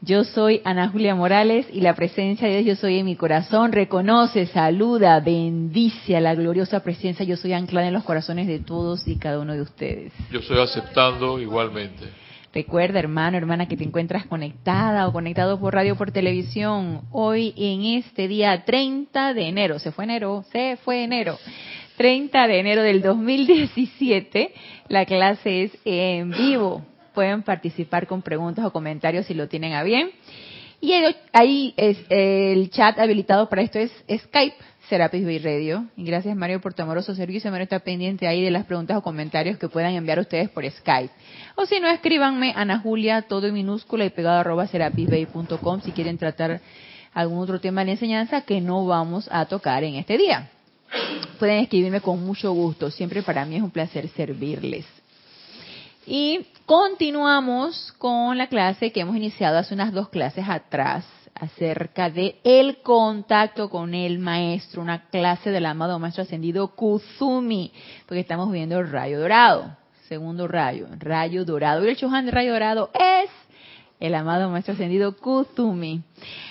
Yo soy Ana Julia Morales y la presencia de Dios yo soy en mi corazón reconoce, saluda, bendice a la gloriosa presencia yo soy anclada en los corazones de todos y cada uno de ustedes. Yo estoy aceptando igualmente. Recuerda, hermano, hermana, que te encuentras conectada o conectado por radio o por televisión hoy en este día 30 de enero. Se fue enero, se fue enero. 30 de enero del 2017. La clase es en vivo pueden participar con preguntas o comentarios si lo tienen a bien. Y ahí es el chat habilitado para esto es Skype, Serapis Bay Radio. Y gracias Mario por tu amoroso servicio. Mario está pendiente ahí de las preguntas o comentarios que puedan enviar ustedes por Skype. O si no, escríbanme Ana Julia, todo en minúscula y pegado arroba serapisbay.com si quieren tratar algún otro tema de enseñanza que no vamos a tocar en este día. Pueden escribirme con mucho gusto. Siempre para mí es un placer servirles. Y continuamos con la clase que hemos iniciado hace unas dos clases atrás acerca de el contacto con el maestro, una clase del amado maestro ascendido Kuzumi, porque estamos viendo el rayo dorado, segundo rayo, rayo dorado. Y el Chohan del rayo dorado es el amado maestro ascendido Kuzumi.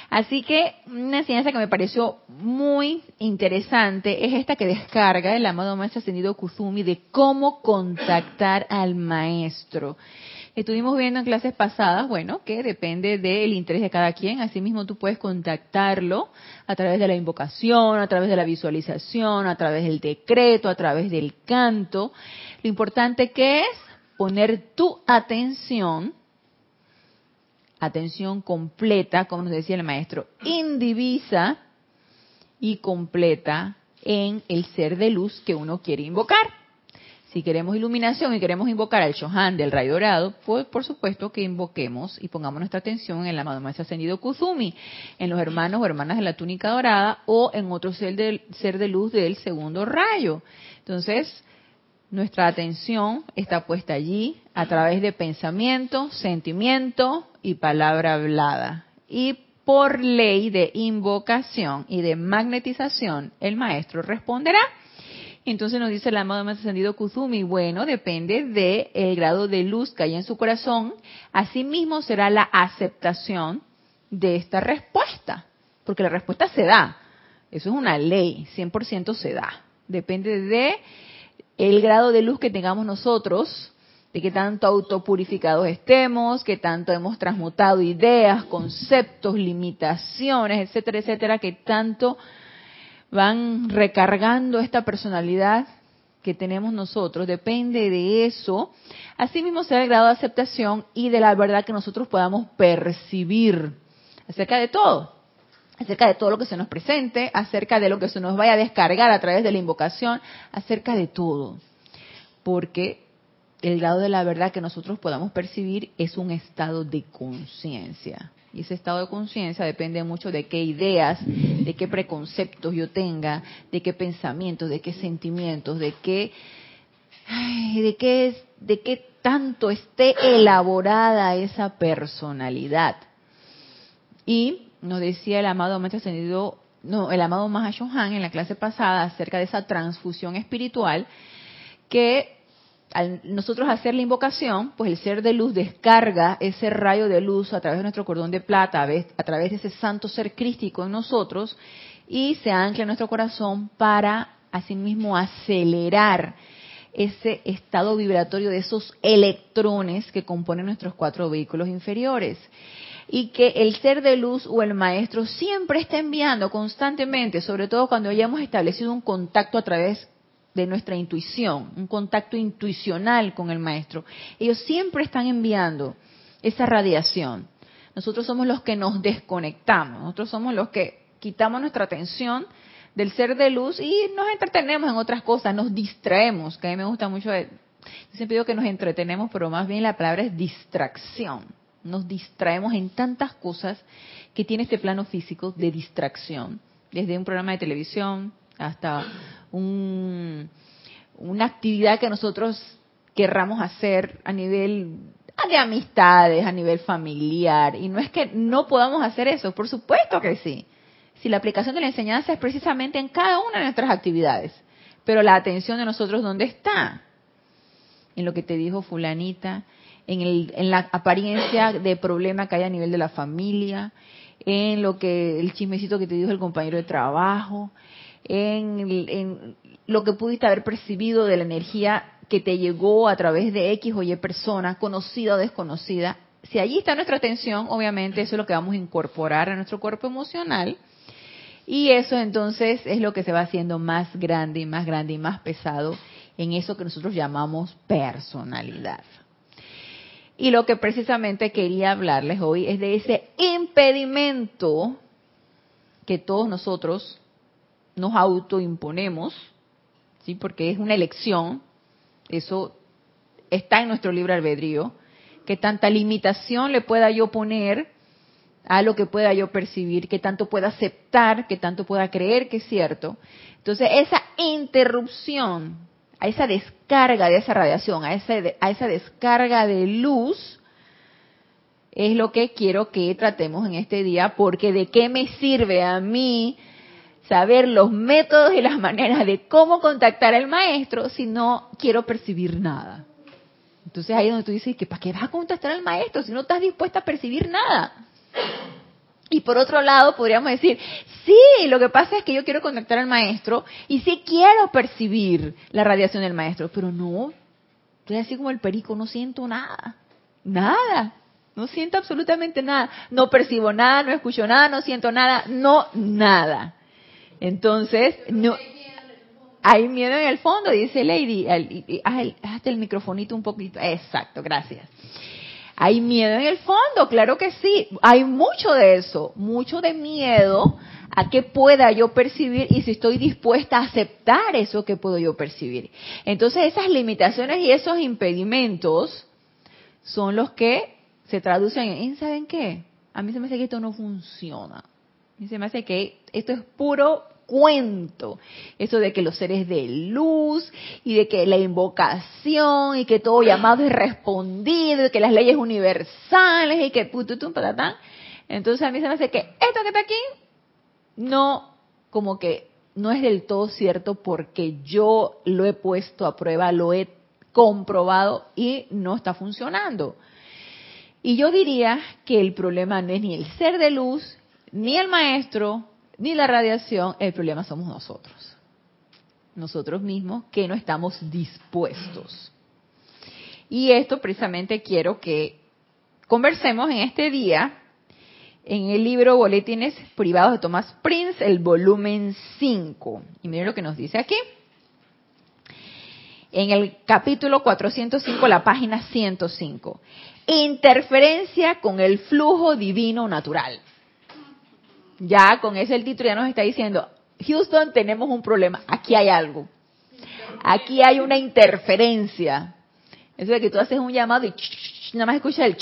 Así que una enseñanza que me pareció muy interesante es esta que descarga el amado maestro ascendido Kuzumi de cómo contactar al maestro. Estuvimos viendo en clases pasadas, bueno, que depende del interés de cada quien. Asimismo, tú puedes contactarlo a través de la invocación, a través de la visualización, a través del decreto, a través del canto. Lo importante que es poner tu atención atención completa, como nos decía el maestro, indivisa y completa en el ser de luz que uno quiere invocar. Si queremos iluminación y queremos invocar al Shohan del rayo dorado, pues por supuesto que invoquemos y pongamos nuestra atención en el amado maestro ascendido Kuzumi, en los hermanos o hermanas de la túnica dorada o en otro ser de, ser de luz del segundo rayo. Entonces, nuestra atención está puesta allí a través de pensamiento, sentimiento y palabra hablada. Y por ley de invocación y de magnetización, el maestro responderá. Entonces nos dice el amado más ascendido Kuzumi, bueno, depende del el grado de luz que hay en su corazón, asimismo será la aceptación de esta respuesta, porque la respuesta se da, eso es una ley, 100% se da, depende de el grado de luz que tengamos nosotros, de qué tanto autopurificados estemos, qué tanto hemos transmutado ideas, conceptos, limitaciones, etcétera, etcétera, que tanto van recargando esta personalidad que tenemos nosotros, depende de eso. Asimismo será el grado de aceptación y de la verdad que nosotros podamos percibir acerca de todo acerca de todo lo que se nos presente, acerca de lo que se nos vaya a descargar a través de la invocación, acerca de todo. Porque el grado de la verdad que nosotros podamos percibir es un estado de conciencia. Y ese estado de conciencia depende mucho de qué ideas, de qué preconceptos yo tenga, de qué pensamientos, de qué sentimientos, de qué, de qué, de qué tanto esté elaborada esa personalidad. Y nos decía el amado Maestro Ascendido, no, el amado Mahashohan en la clase pasada acerca de esa transfusión espiritual, que al nosotros hacer la invocación, pues el ser de luz descarga ese rayo de luz a través de nuestro cordón de plata, a través de ese santo ser crístico en nosotros, y se ancla en nuestro corazón para asimismo acelerar ese estado vibratorio de esos electrones que componen nuestros cuatro vehículos inferiores y que el ser de luz o el maestro siempre está enviando constantemente, sobre todo cuando hayamos establecido un contacto a través de nuestra intuición, un contacto intuicional con el maestro. Ellos siempre están enviando esa radiación. Nosotros somos los que nos desconectamos, nosotros somos los que quitamos nuestra atención del ser de luz y nos entretenemos en otras cosas, nos distraemos, que a mí me gusta mucho, yo siempre digo que nos entretenemos, pero más bien la palabra es distracción nos distraemos en tantas cosas que tiene este plano físico de distracción, desde un programa de televisión hasta una actividad que nosotros querramos hacer a nivel de amistades, a nivel familiar. Y no es que no podamos hacer eso, por supuesto que sí. Si la aplicación de la enseñanza es precisamente en cada una de nuestras actividades. Pero la atención de nosotros, ¿dónde está? En lo que te dijo fulanita, en, el, en la apariencia de problema que hay a nivel de la familia, en lo que el chismecito que te dijo el compañero de trabajo, en, en lo que pudiste haber percibido de la energía que te llegó a través de X o Y persona, conocida o desconocida, si allí está nuestra atención, obviamente eso es lo que vamos a incorporar a nuestro cuerpo emocional y eso entonces es lo que se va haciendo más grande y más grande y más pesado en eso que nosotros llamamos personalidad. Y lo que precisamente quería hablarles hoy es de ese impedimento que todos nosotros nos autoimponemos, ¿sí? porque es una elección, eso está en nuestro libre albedrío, que tanta limitación le pueda yo poner a lo que pueda yo percibir, que tanto pueda aceptar, que tanto pueda creer que es cierto. Entonces, esa interrupción, a esa descarga de esa radiación, a esa, a esa descarga de luz, es lo que quiero que tratemos en este día, porque de qué me sirve a mí saber los métodos y las maneras de cómo contactar al maestro si no quiero percibir nada. Entonces ahí es donde tú dices que ¿para qué vas a contactar al maestro si no estás dispuesta a percibir nada? Y por otro lado podríamos decir, sí, lo que pasa es que yo quiero contactar al maestro y sí quiero percibir la radiación del maestro, pero no, estoy así como el perico, no siento nada, nada, no siento absolutamente nada, no percibo nada, no escucho nada, no siento nada, no, nada. Entonces, no, hay miedo en el fondo, dice Lady. Hazte el microfonito un poquito. Exacto, gracias. Hay miedo en el fondo, claro que sí. Hay mucho de eso, mucho de miedo a que pueda yo percibir y si estoy dispuesta a aceptar eso que puedo yo percibir. Entonces esas limitaciones y esos impedimentos son los que se traducen en, ¿saben qué? A mí se me hace que esto no funciona. Y se me hace que esto es puro cuento. Eso de que los seres de luz y de que la invocación y que todo llamado es respondido y que las leyes universales y que pututum patatán. Entonces a mí se me hace que esto que está aquí no, como que no es del todo cierto porque yo lo he puesto a prueba, lo he comprobado y no está funcionando. Y yo diría que el problema no es ni el ser de luz, ni el maestro, ni la radiación, el problema somos nosotros. Nosotros mismos que no estamos dispuestos. Y esto precisamente quiero que conversemos en este día en el libro Boletines Privados de Thomas Prince, el volumen 5. Y miren lo que nos dice aquí. En el capítulo 405, la página 105. Interferencia con el flujo divino natural ya con ese el título ya nos está diciendo, Houston tenemos un problema, aquí hay algo, aquí hay una interferencia. Eso de que tú haces un llamado y nada más escuchas el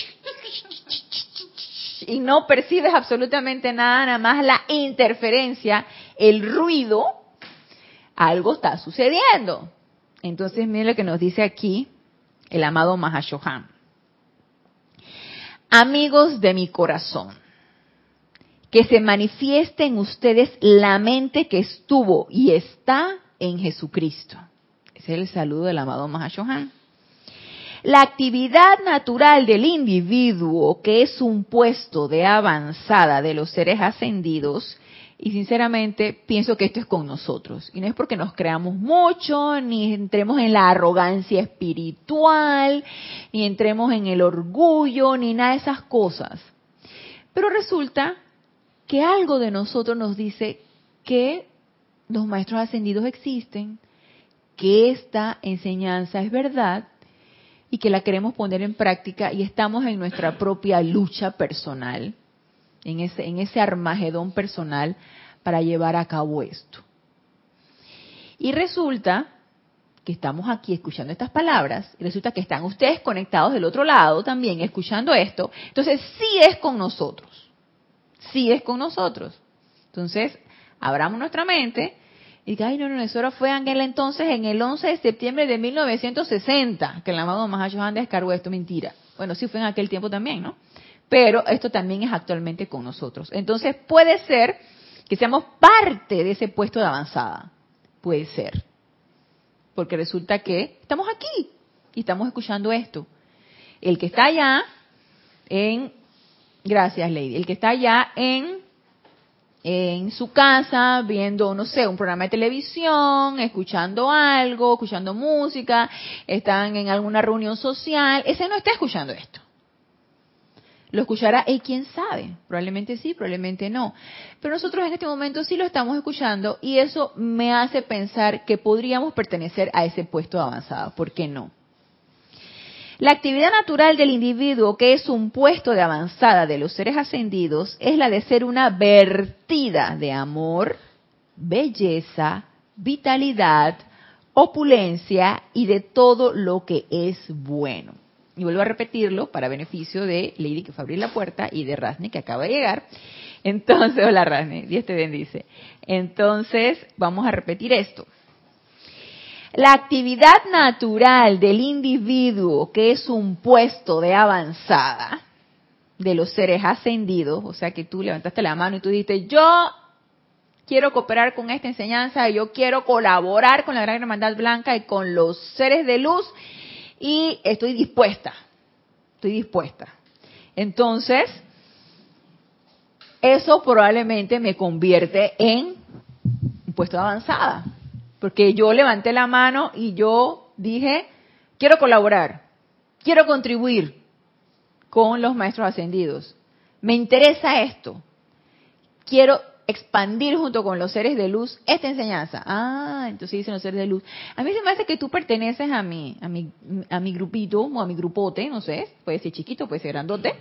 y no percibes absolutamente nada, nada más la interferencia, el ruido, algo está sucediendo. Entonces, mire lo que nos dice aquí el amado Mahashohan. Amigos de mi corazón, que se manifieste en ustedes la mente que estuvo y está en Jesucristo. Ese es el saludo del amado Mahashohan. La actividad natural del individuo, que es un puesto de avanzada de los seres ascendidos, y sinceramente pienso que esto es con nosotros. Y no es porque nos creamos mucho, ni entremos en la arrogancia espiritual, ni entremos en el orgullo, ni nada de esas cosas. Pero resulta que algo de nosotros nos dice que los maestros ascendidos existen, que esta enseñanza es verdad y que la queremos poner en práctica y estamos en nuestra propia lucha personal, en ese, en ese armagedón personal para llevar a cabo esto. Y resulta que estamos aquí escuchando estas palabras, y resulta que están ustedes conectados del otro lado también escuchando esto, entonces sí es con nosotros sí es con nosotros. Entonces, abramos nuestra mente Y que, ay, no, no, eso fue aquel entonces, en el 11 de septiembre de 1960, que el amado Mahashohan descargó esto. Mentira. Bueno, sí fue en aquel tiempo también, ¿no? Pero esto también es actualmente con nosotros. Entonces puede ser que seamos parte de ese puesto de avanzada. Puede ser. Porque resulta que estamos aquí y estamos escuchando esto. El que está allá en, gracias Lady, el que está allá en, en su casa viendo, no sé, un programa de televisión, escuchando algo, escuchando música, están en alguna reunión social, ese no está escuchando esto. Lo escuchará, y quién sabe, probablemente sí, probablemente no. Pero nosotros en este momento sí lo estamos escuchando y eso me hace pensar que podríamos pertenecer a ese puesto avanzado. ¿Por qué no? La actividad natural del individuo, que es un puesto de avanzada de los seres ascendidos, es la de ser una vertida de amor, belleza, vitalidad, opulencia y de todo lo que es bueno y vuelvo a repetirlo para beneficio de Lady que fue a abrir la puerta y de Rasne que acaba de llegar. Entonces, hola Rasne, Dios te bendice. Entonces, vamos a repetir esto. La actividad natural del individuo, que es un puesto de avanzada de los seres ascendidos, o sea que tú levantaste la mano y tú dijiste, yo quiero cooperar con esta enseñanza, yo quiero colaborar con la Gran Hermandad Blanca y con los seres de luz y estoy dispuesta, estoy dispuesta. Entonces, eso probablemente me convierte en un puesto de avanzada, porque yo levanté la mano y yo dije, quiero colaborar, quiero contribuir con los maestros ascendidos, me interesa esto, quiero expandir junto con los seres de luz esta enseñanza. Ah, entonces dicen los seres de luz. A mí se me hace que tú perteneces a mi, a mi, a mi grupito o a mi grupote, no sé, puede ser chiquito, puede ser grandote.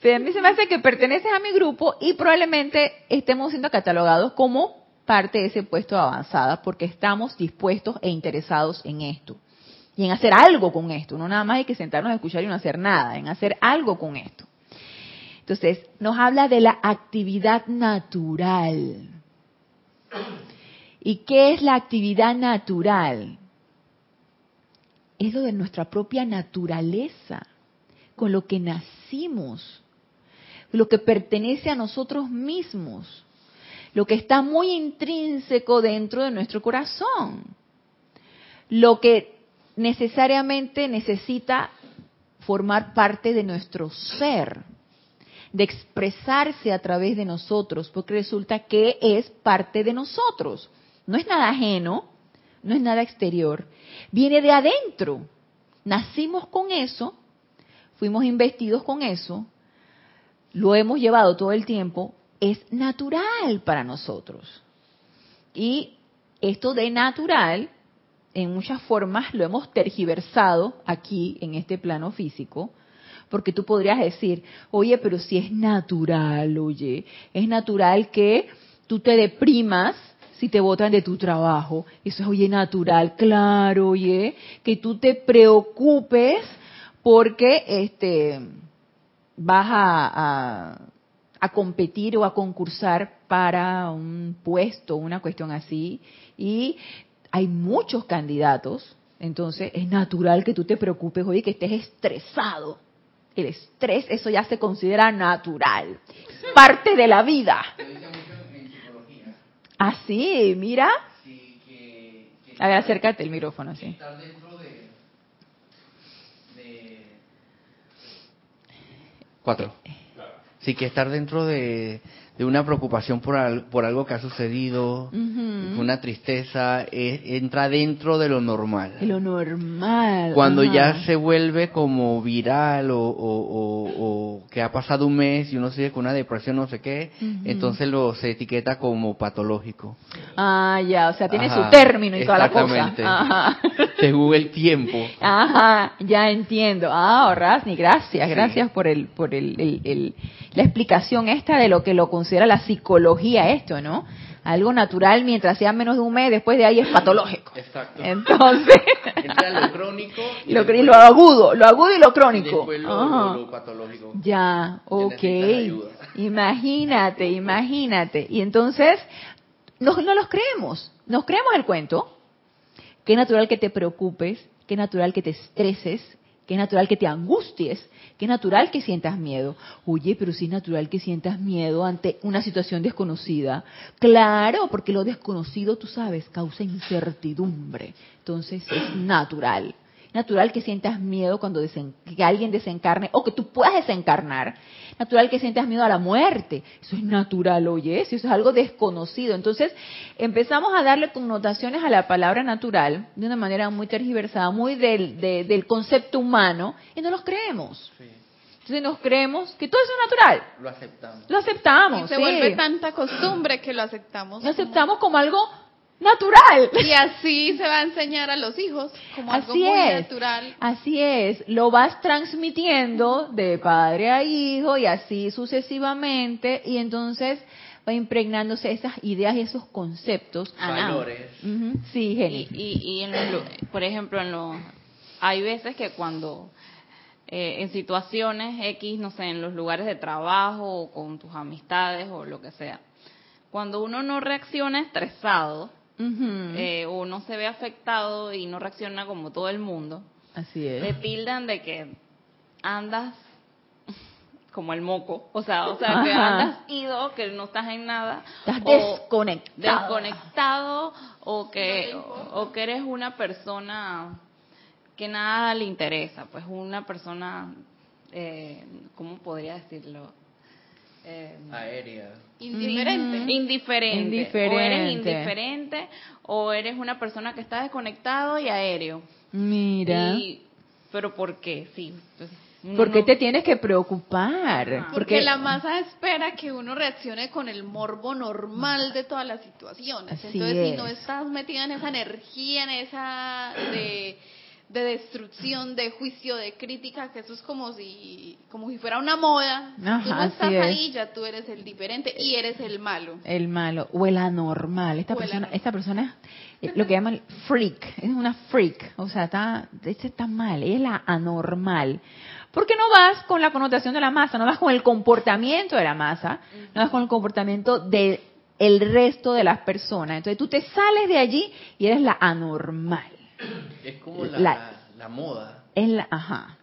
Pero a mí se me hace que perteneces a mi grupo y probablemente estemos siendo catalogados como parte de ese puesto de avanzada porque estamos dispuestos e interesados en esto. Y en hacer algo con esto. No nada más hay que sentarnos a escuchar y no hacer nada, en hacer algo con esto. Entonces, nos habla de la actividad natural. ¿Y qué es la actividad natural? Es lo de nuestra propia naturaleza, con lo que nacimos, lo que pertenece a nosotros mismos, lo que está muy intrínseco dentro de nuestro corazón, lo que necesariamente necesita formar parte de nuestro ser de expresarse a través de nosotros, porque resulta que es parte de nosotros. No es nada ajeno, no es nada exterior, viene de adentro. Nacimos con eso, fuimos investidos con eso, lo hemos llevado todo el tiempo, es natural para nosotros. Y esto de natural, en muchas formas lo hemos tergiversado aquí en este plano físico, porque tú podrías decir, oye, pero si es natural, oye, es natural que tú te deprimas si te botan de tu trabajo. Eso es, oye, natural, claro, oye, que tú te preocupes porque este vas a, a competir o a concursar para un puesto, una cuestión así, y hay muchos candidatos, entonces es natural que tú te preocupes, oye, que estés estresado el estrés, eso ya se considera natural, parte de la vida. Así, ah, mira. A ver, acércate el micrófono, sí. Cuatro. Sí, que estar dentro de, de una preocupación por, por algo que ha sucedido, una tristeza, entra dentro de lo normal. De lo normal. Cuando ya se vuelve como viral o, o, que ha pasado un mes y uno sigue con una depresión, no sé qué, entonces lo se etiqueta como patológico. Ah, ya, o sea, tiene su término y toda la cosa. Ajá. Según el tiempo. Ajá, ya entiendo. Ah, Rasni, gracias, gracias por el, por el, el, la explicación esta de lo que lo considera la psicología esto, ¿no? Algo natural mientras sea menos de un mes, después de ahí es patológico. Exacto. Entonces, lo crónico y, lo, lo, agudo, lo agudo y lo crónico. lo, patológico. Ya, ok. Imagínate, imagínate. Y entonces, no, no los creemos, nos creemos el cuento, que es natural que te preocupes, que es natural que te estreses, que natural que te angusties, que natural que sientas miedo. Oye, pero si es natural que sientas miedo ante una situación desconocida. Claro, porque lo desconocido, tú sabes, causa incertidumbre. Entonces es natural natural que sientas miedo cuando que alguien desencarne o que tú puedas desencarnar. Natural que sientas miedo a la muerte. Eso es natural, oye, eso es algo desconocido. Entonces empezamos a darle connotaciones a la palabra natural de una manera muy tergiversada, muy del, del concepto humano, y no los creemos. Entonces nos creemos que todo eso es natural. Lo aceptamos. Lo aceptamos. Y se vuelve tanta costumbre que lo aceptamos. Lo aceptamos como algo natural. Y así se va a enseñar a los hijos como algo muy natural. Así es, lo vas transmitiendo de padre a hijo y así sucesivamente y entonces va impregnándose esas ideas y esos conceptos. Valores. Sí, Jenny. Y, y, en por ejemplo, en lo, hay veces que cuando eh, en situaciones X, no sé, en los lugares de trabajo o con tus amistades o lo que sea, cuando uno no reacciona estresado, eh, o no se ve afectado y no reacciona como todo el mundo, Así es. le tildan de que andas como el moco, o sea, o sea, que andas ido, que no estás en nada, estás desconectado, desconectado o que o, que eres una persona que nada le interesa, pues una persona, eh, ¿cómo podría decirlo? Eh, Aérea. Indiferente. indiferente. O eres indiferente o eres una persona que está desconectado y aéreo. Mira. pero ¿por qué? Sí. Pues, ¿Por qué te tienes que preocupar? Porque, la masa espera que uno reaccione con el morbo normal de todas las situaciones. Entonces, si no estás metida en esa energía, en esa de de destrucción, de juicio, de crítica, que eso es como si, como si fuera una moda. tú no estás ahí, ya tú eres el diferente y eres el malo. El malo, o el anormal. Esta persona, esta persona es lo que llaman freak, es una freak, o sea, está, este está mal, es la anormal. Porque no vas con la connotación de la masa, no vas con el comportamiento de la masa, no vas con el comportamiento de el resto de las personas. Entonces tú te sales de allí y eres la anormal. Es como la, la, moda. Es la, ajá.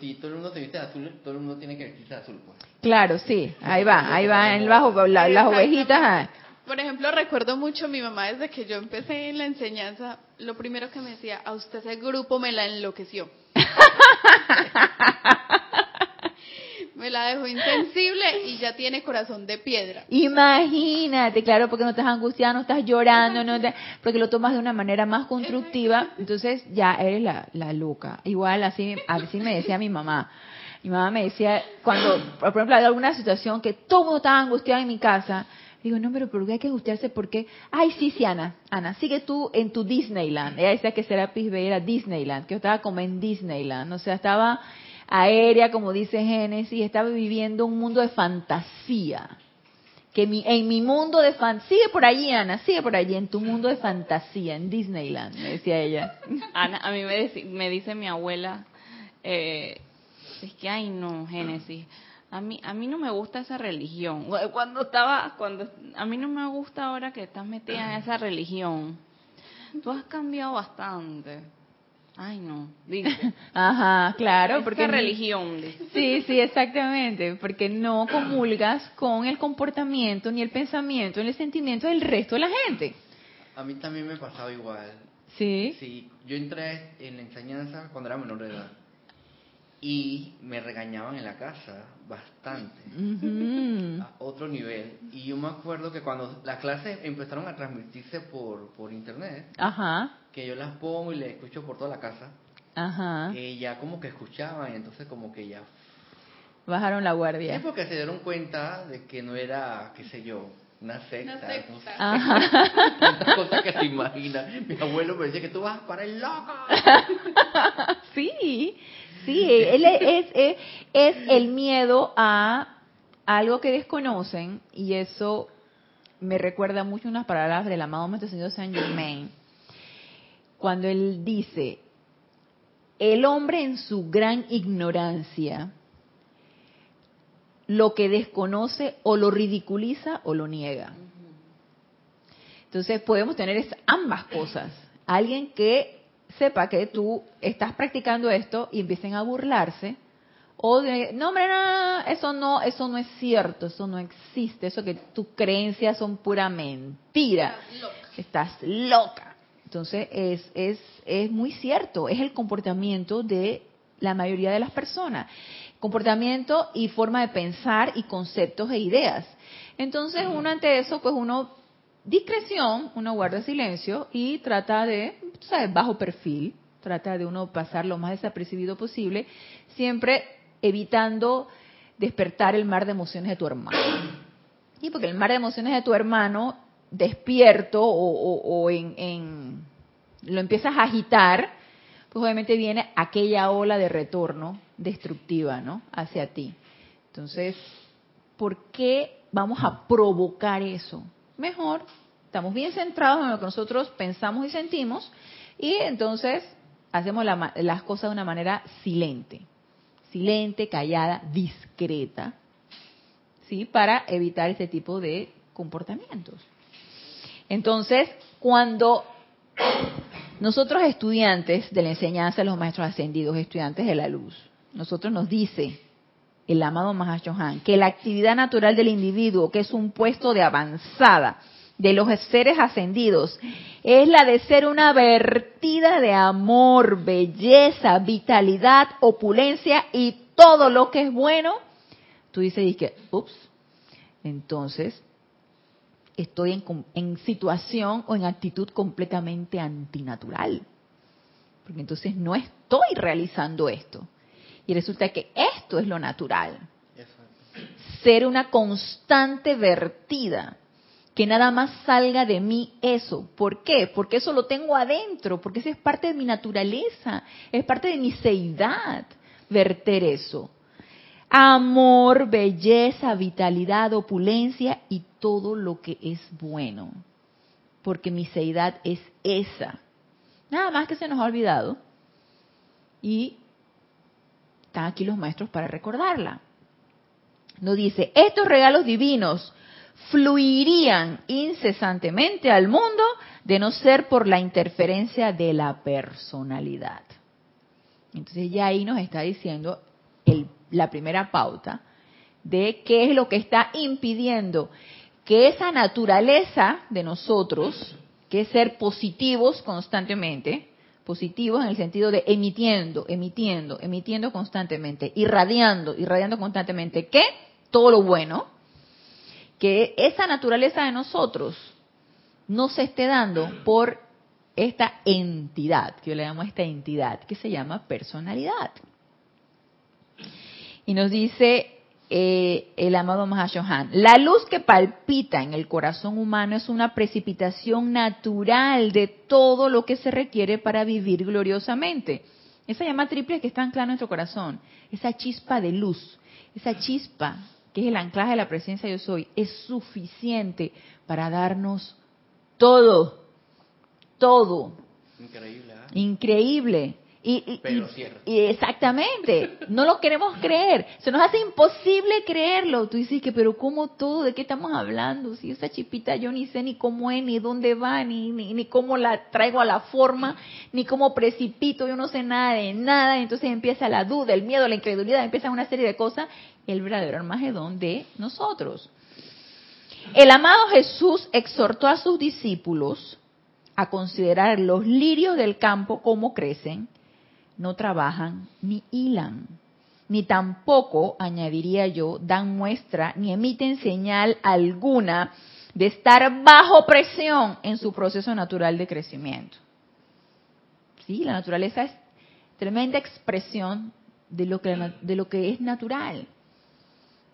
si todo el mundo te viste azul, todo el mundo tiene que vestirse azul, pues. Claro, sí, ahí va, ahí va, en bajo, las ovejitas. Por ejemplo, recuerdo mucho mi mamá desde que yo empecé en la enseñanza, lo primero que me decía, a usted ese grupo me la enloqueció. me la dejó insensible y ya tiene corazón de piedra. Imagínate, claro, porque no estás angustiado, no estás llorando, no porque lo tomas de una manera más constructiva, entonces ya eres la, la loca. Igual así, así me decía mi mamá. Mi mamá me decía, cuando, por ejemplo, había alguna situación que todo mundo estaba angustiado en mi casa, digo, no, pero ¿por qué hay que angustiarse? Porque, ay, sí, sí, Ana, Ana, sigue tú en tu Disneyland. Ella decía que Serapis Bay era Disneyland, que yo estaba como en Disneyland, o sea, estaba aérea, como dice Génesis, estaba viviendo un mundo de fantasía. Que en mi mundo de fantasía, sigue por allí, Ana, sigue por allí, en tu mundo de fantasía, en Disneyland, me decía ella. Ana, a mí me, dice, mi abuela, eh, es que, ay no, Génesis, a mí, a mí no me gusta esa religión. Cuando estaba, cuando, a mí no me gusta ahora que estás metida en esa religión. Tú has cambiado bastante. Ay, no, dice. Ajá, claro, porque religión. Sí, sí, exactamente, porque no comulgas con el comportamiento ni el pensamiento ni el sentimiento del resto de la gente. A mí también me pasaba igual. Sí. Sí, yo entré en la enseñanza cuando era menor de edad y me regañaban en la casa bastante a otro nivel y yo me acuerdo que cuando las clases empezaron a transmitirse por por internet Ajá que yo las pongo y les escucho por toda la casa, Ajá. Eh, ya como que escuchaban, y entonces como que ya... Bajaron la guardia. Es porque se dieron cuenta de que no era, qué sé yo, una secta. Una secta. Ajá. cosa que se imagina. Mi abuelo me decía que tú vas para el loco. sí, sí, él es, es, es el miedo a algo que desconocen y eso me recuerda mucho unas palabras del amado Maestro Señor Saint Germain cuando él dice, el hombre en su gran ignorancia lo que desconoce o lo ridiculiza o lo niega. Entonces podemos tener ambas cosas. Alguien que sepa que tú estás practicando esto y empiecen a burlarse, o de, no, hombre, no, eso no, eso no es cierto, eso no existe, eso que tus creencias son pura mentira. Estás loca. Entonces es, es, es muy cierto, es el comportamiento de la mayoría de las personas. Comportamiento y forma de pensar y conceptos e ideas. Entonces uno ante eso, pues uno, discreción, uno guarda silencio y trata de, ¿sabes? Bajo perfil, trata de uno pasar lo más desapercibido posible, siempre evitando despertar el mar de emociones de tu hermano. Y porque el mar de emociones de tu hermano despierto o, en, lo empiezas a agitar, pues obviamente viene aquella ola de retorno destructiva, ¿no? Hacia ti. Entonces, ¿por qué vamos a provocar eso? Mejor, estamos bien centrados en lo que nosotros pensamos y sentimos y entonces hacemos las cosas de una manera silente silente, callada, discreta, ¿sí? Para evitar este tipo de comportamientos. Entonces, cuando nosotros estudiantes de la enseñanza de los maestros ascendidos, estudiantes de la luz, nosotros nos dice el amado Mahashohan que la actividad natural del individuo, que es un puesto de avanzada, de los seres ascendidos es la de ser una vertida de amor, belleza, vitalidad, opulencia y todo lo que es bueno, tú dices, que, ups, entonces estoy en, en situación o en actitud completamente antinatural. Porque entonces no estoy realizando esto. Y resulta que esto es lo natural. Ser una constante vertida que nada más salga de mí eso. ¿Por qué? Porque eso lo tengo adentro, porque eso es parte de mi naturaleza, es parte de mi seidad, verter eso. Amor, belleza, vitalidad, opulencia y todo lo que es bueno. Porque mi seidad es esa. Nada más que se nos ha olvidado. Y están aquí los maestros para recordarla. Nos dice, estos regalos divinos fluirían incesantemente al mundo de no ser por la interferencia de la personalidad. Entonces ya ahí nos está diciendo la primera pauta de qué es lo que está impidiendo que esa naturaleza de nosotros, que es ser positivos constantemente, positivos en el sentido de emitiendo, emitiendo, emitiendo constantemente, irradiando, irradiando constantemente, ¿qué? Todo lo bueno, que esa naturaleza de nosotros no se esté dando por esta entidad, que yo le llamo esta entidad, que se llama personalidad. Y nos dice eh, el amado Mahashohan, la luz que palpita en el corazón humano es una precipitación natural de todo lo que se requiere para vivir gloriosamente. Esa llama triple que está anclada en nuestro corazón, esa chispa de luz, esa chispa que es el anclaje de la presencia yo soy, es suficiente para darnos todo, todo. Increíble. ¿eh? Increíble. Y, y, exactamente, no lo queremos creer, se nos hace imposible creerlo. Tú dices que, pero ¿cómo todo? ¿De qué estamos hablando? Si esa chipita yo ni sé ni cómo es, ni dónde va, ni, ni, ni cómo la traigo a la forma, ni cómo precipito, yo no sé nada de nada. Entonces empieza la duda, el miedo, la incredulidad, empieza una serie de cosas el verdadero Armagedón de nosotros. El amado Jesús exhortó a sus discípulos a considerar los lirios del campo como crecen, no trabajan ni hilan, ni tampoco, añadiría yo, dan muestra ni emiten señal alguna de estar bajo presión en su proceso natural de crecimiento. Sí, la naturaleza es tremenda expresión de lo que, de lo que es natural.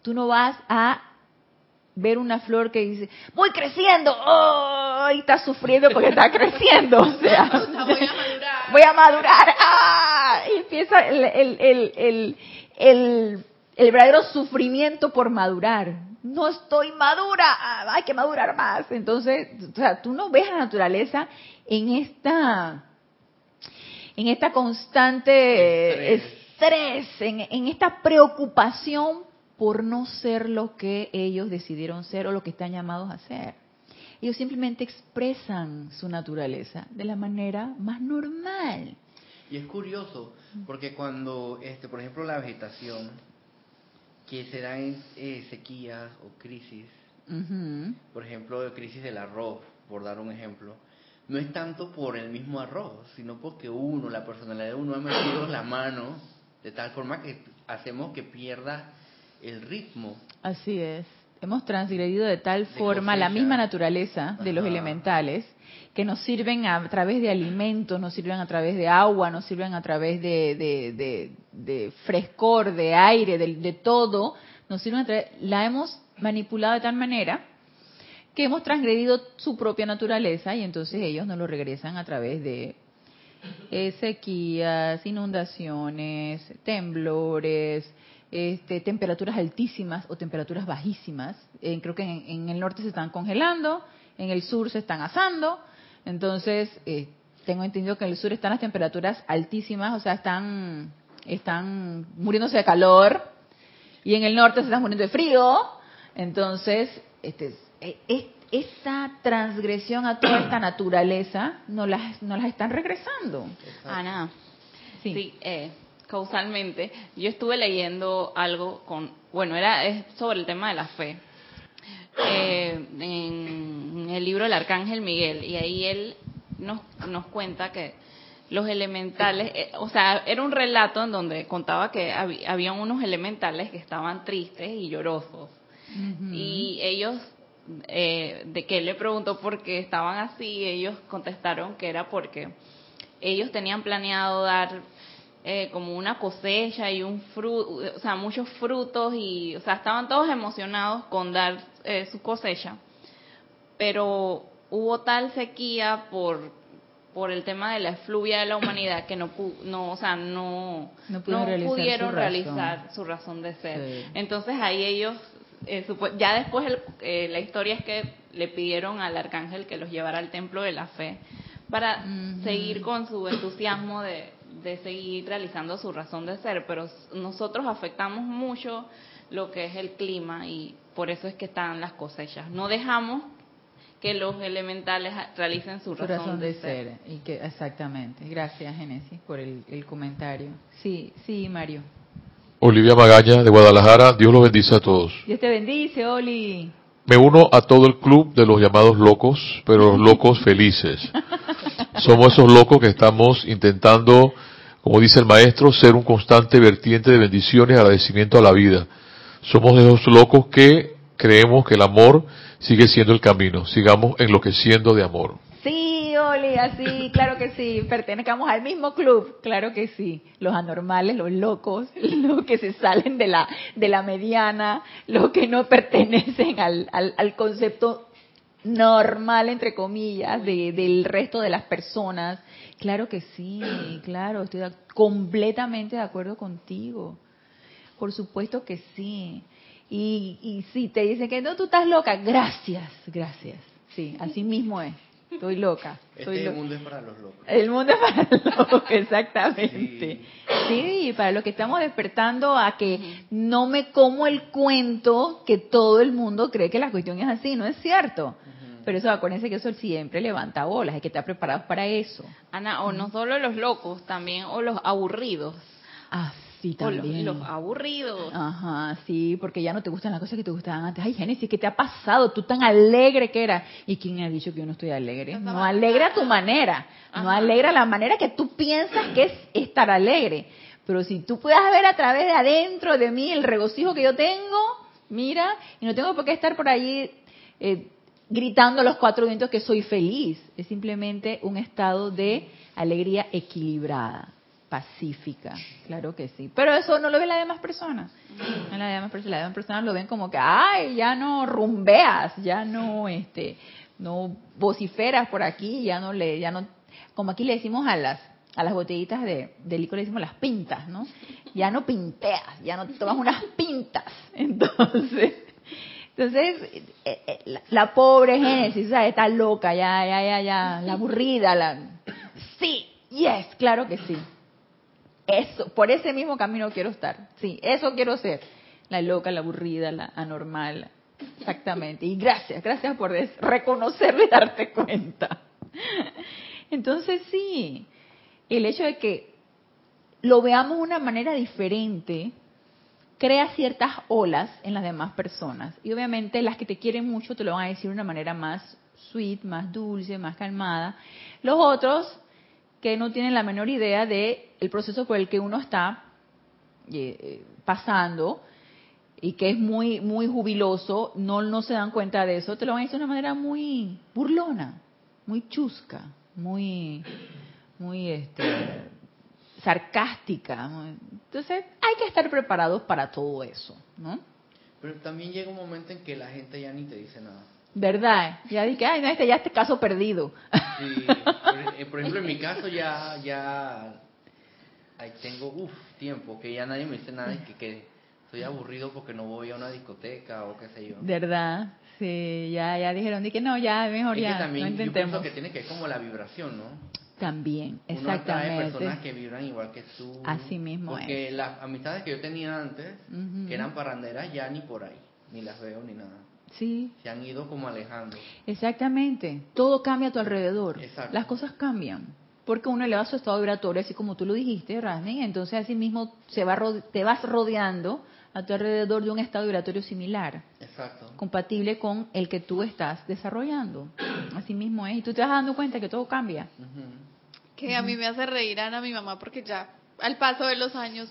Tú no vas a ver una flor que dice, voy creciendo, ¡oh! Y está sufriendo porque está creciendo. O sea. Voy a madurar. ¡Ah! Y empieza el, el, el, el, el verdadero sufrimiento por madurar. No estoy madura, ah, hay que madurar más. Entonces, o sea, tú no ves la naturaleza en esta, en esta constante estrés, en, en esta preocupación por no ser lo que ellos decidieron ser o lo que están llamados a ser. Ellos simplemente expresan su naturaleza de la manera más normal. Y es curioso, porque cuando, este, por ejemplo, la vegetación, que se da en eh, sequías o crisis, por ejemplo, crisis del arroz, por dar un ejemplo, no es tanto por el mismo arroz, sino porque uno, la personalidad de uno ha metido la mano de tal forma que hacemos que pierda el ritmo. Así es. Hemos transgredido de tal forma la misma naturaleza de los elementales que nos sirven a través de alimentos, nos sirven a través de agua, nos sirven a través de, de, frescor, de aire, de, todo, nos sirven a través, la hemos manipulado de tal manera que hemos transgredido su propia naturaleza y entonces ellos nos lo regresan a través de eh, sequías, inundaciones, temblores, este, temperaturas altísimas o temperaturas bajísimas. Eh, creo que en, el norte se están congelando, en el sur se están asando. Entonces, eh, tengo entendido que en el sur están las temperaturas altísimas, o sea, están, están muriéndose de calor. Y en el norte se están muriendo de frío. Entonces, este, eh, esta transgresión a toda esta naturaleza no las, no las están regresando. Ana, sí, eh, causalmente, yo estuve leyendo algo con, bueno, era es sobre el tema de la fe, eh, en el libro El Arcángel Miguel, y ahí él nos, nos cuenta que los elementales, o sea, era un relato en donde contaba que había, unos elementales que estaban tristes y llorosos. Y ellos eh, de que él le preguntó por qué estaban así, ellos contestaron que era porque ellos tenían planeado dar eh, como una cosecha y un fruto, o sea, muchos frutos y, o sea, estaban todos emocionados con dar eh, su cosecha, pero hubo tal sequía por por el tema de la efluvia de la humanidad que no no o sea no no, pudieron realizar, su, razón. de ser. Entonces ahí ellos eh, ya después eh, la historia es que le pidieron al arcángel que los llevara al templo de la fe para seguir con su entusiasmo de, de seguir realizando su razón de ser, pero nosotros afectamos mucho lo que es el clima y por eso es que están las cosechas. No dejamos que los elementales realicen su, razón, de, ser. Y que, exactamente. Gracias, Genesis, por el, el comentario. Sí, sí, Mario. Olivia Magaña de Guadalajara. Dios los bendice a todos. Dios te bendice, Oli. Me uno a todo el club de los llamados locos, pero los locos felices. Somos esos locos que estamos intentando, como dice el maestro, ser un constante vertiente de bendiciones y agradecimiento a la vida. Somos esos locos que creemos que el amor sigue siendo el camino. Sigamos enloqueciendo de amor. Sí, Oli, así, claro que sí. Pertenecemos al mismo club, claro que sí. Los anormales, los locos, los que se salen de la, de la mediana, los que no pertenecen al, al, concepto normal, entre comillas, de, del resto de las personas. Claro que sí, claro, estoy completamente de acuerdo contigo. Por supuesto que sí. Y, y si te dicen que no, tú estás loca, gracias, gracias. Sí, así mismo es. Estoy loca. Este el mundo es para los locos. El mundo es para los locos, exactamente. Sí. para lo que estamos despertando a que no me como el cuento que todo el mundo cree que la cuestión es así, no es cierto. Pero eso, acuérdense que eso siempre levanta bolas, hay que estar preparados para eso. Ana, o no solo los locos, también, o los aburridos. Ah, Sí, también. los, aburridos. Ajá, sí, porque ya no te gustan las cosas que te gustaban antes. Ay, Génesis, ¿qué te ha pasado? Tú tan alegre que eras. ¿Y quién ha dicho que yo no estoy alegre? No alegra a tu manera. No alegra la manera que tú piensas que es estar alegre. Pero si tú puedas ver a través de adentro de mí el regocijo que yo tengo, mira, y no tengo por qué estar por allí eh, gritando a los cuatro vientos que soy feliz. Es simplemente un estado de alegría equilibrada pacífica, claro que sí. Pero eso no lo ven las demás personas. En las demás personas, lo ven como que, ay, ya no rumbeas, ya no, este, no vociferas por aquí, ya no le, ya no, como aquí le decimos a las, a las botellitas de, de licor le decimos las pintas, ¿no? Ya no pinteas, ya no tomas unas pintas. Entonces, entonces, eh, eh, la, pobre Génesis, ¿sabes? Está loca, ya, ya, ya, ya, la aburrida, la... Sí, yes, claro que sí. Eso, por ese mismo camino quiero estar. Sí, eso quiero ser. La loca, la aburrida, la anormal. Exactamente. Y gracias, gracias por reconocerlo y darte cuenta. Entonces sí, el hecho de que lo veamos de una manera diferente crea ciertas olas en las demás personas. Y obviamente las que te quieren mucho te lo van a decir de una manera más sweet, más dulce, más calmada. Los otros que no tienen la menor idea de el proceso por el que uno está eh, eh, pasando y que es muy muy jubiloso, no no se dan cuenta de eso, te lo van a decir de una manera muy burlona, muy chusca, muy muy este sarcástica. Entonces, hay que estar preparados para todo eso, ¿no? Pero también llega un momento en que la gente ya ni te dice nada. ¿Verdad? Ya dije, ay, no, este ya este caso perdido. Sí, eh, por, ejemplo, en mi caso ya, ya ahí tengo, uff, tiempo, que ya nadie me dice nada y que, que estoy aburrido porque no voy a una discoteca o qué sé yo. ¿Verdad? Sí, ya, ya dijeron, que no, ya, mejor ya, que también, no intentemos. Yo pienso que tiene que ver como la vibración, ¿no? También, Uno exactamente. personas que vibran igual que tú. Así mismo Porque las amistades que yo tenía antes, que eran parranderas, ya ni por ahí, ni las veo ni nada. Sí. Se han ido como alejando. Exactamente. Todo cambia a tu alrededor. Las cosas cambian. Porque uno eleva su estado vibratorio, así como tú lo dijiste, Rasni, entonces así mismo se va, te vas rodeando a tu alrededor de un estado vibratorio similar. Exacto. Compatible con el que tú estás desarrollando. Así mismo es. Y tú te vas dando cuenta que todo cambia. Que a mí me hace reír Ana, mi mamá, porque ya al paso de los años,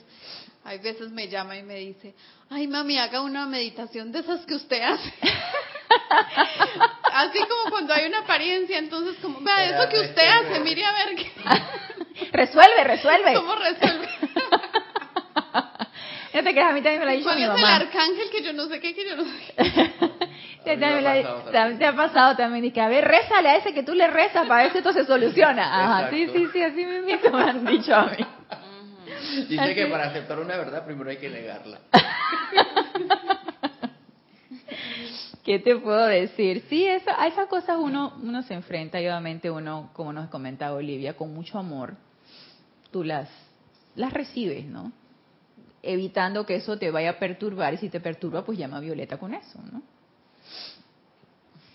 hay veces me llama y me dice, ay mami, haga una meditación de esas que usted hace. Así como cuando hay una apariencia, entonces como, vea, eso que usted hace, mire a ver qué. resuelve, resuelve. ¿Cómo resuelve? Fíjate que a mí también me lo ha dicho mi mamá. es el arcángel que yo no sé qué, que yo no sé Te, te, ha pasado también. Y que, a ver, rézale a ese que tú le rezas para ver si esto se soluciona. Ajá, sí, sí, sí, así mismo me han dicho a mí. Dice que para aceptar una verdad primero hay que negarla. ¿Qué te puedo decir? Sí, eso, a esas cosas uno, uno se enfrenta y obviamente uno, como nos comentaba Olivia, con mucho amor, tú las, las recibes, ¿no? Evitando que eso te vaya a perturbar y si te perturba, pues llama a Violeta con eso, ¿no?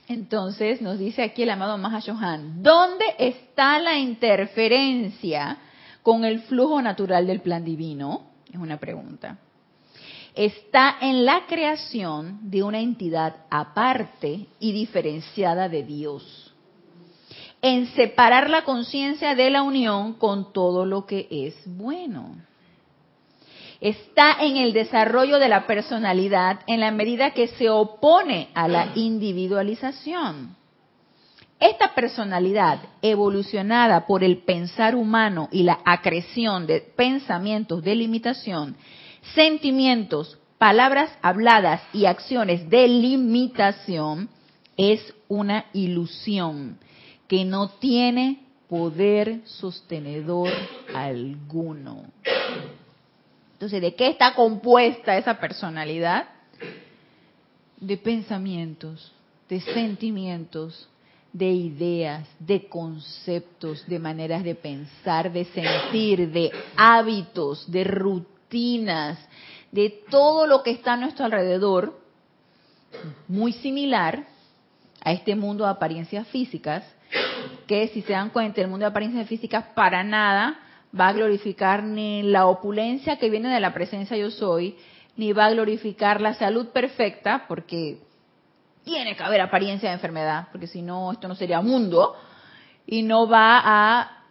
Entonces nos dice aquí el amado Mahashohan, ¿dónde está la interferencia con el flujo natural del plan divino? Es una pregunta. Está en la creación de una entidad aparte y diferenciada de Dios. En separar la conciencia de la unión con todo lo que es bueno está en el desarrollo de la personalidad en la medida que se opone a la individualización. Esta personalidad evolucionada por el pensar humano y la acreción de pensamientos de limitación, sentimientos, palabras habladas y acciones de limitación es una ilusión que no tiene poder sostenedor alguno. Entonces, ¿de qué está compuesta esa personalidad? De pensamientos, de sentimientos, de ideas, de conceptos, de maneras de pensar, de sentir, de hábitos, de rutinas, de todo lo que está a nuestro alrededor, muy similar a este mundo de apariencias físicas, que si se dan cuenta, el mundo de apariencias físicas para nada va a glorificar ni la opulencia que viene de la presencia yo soy, ni va a glorificar la salud perfecta, porque tiene que haber apariencia de enfermedad, porque si no, esto no sería mundo, y no va a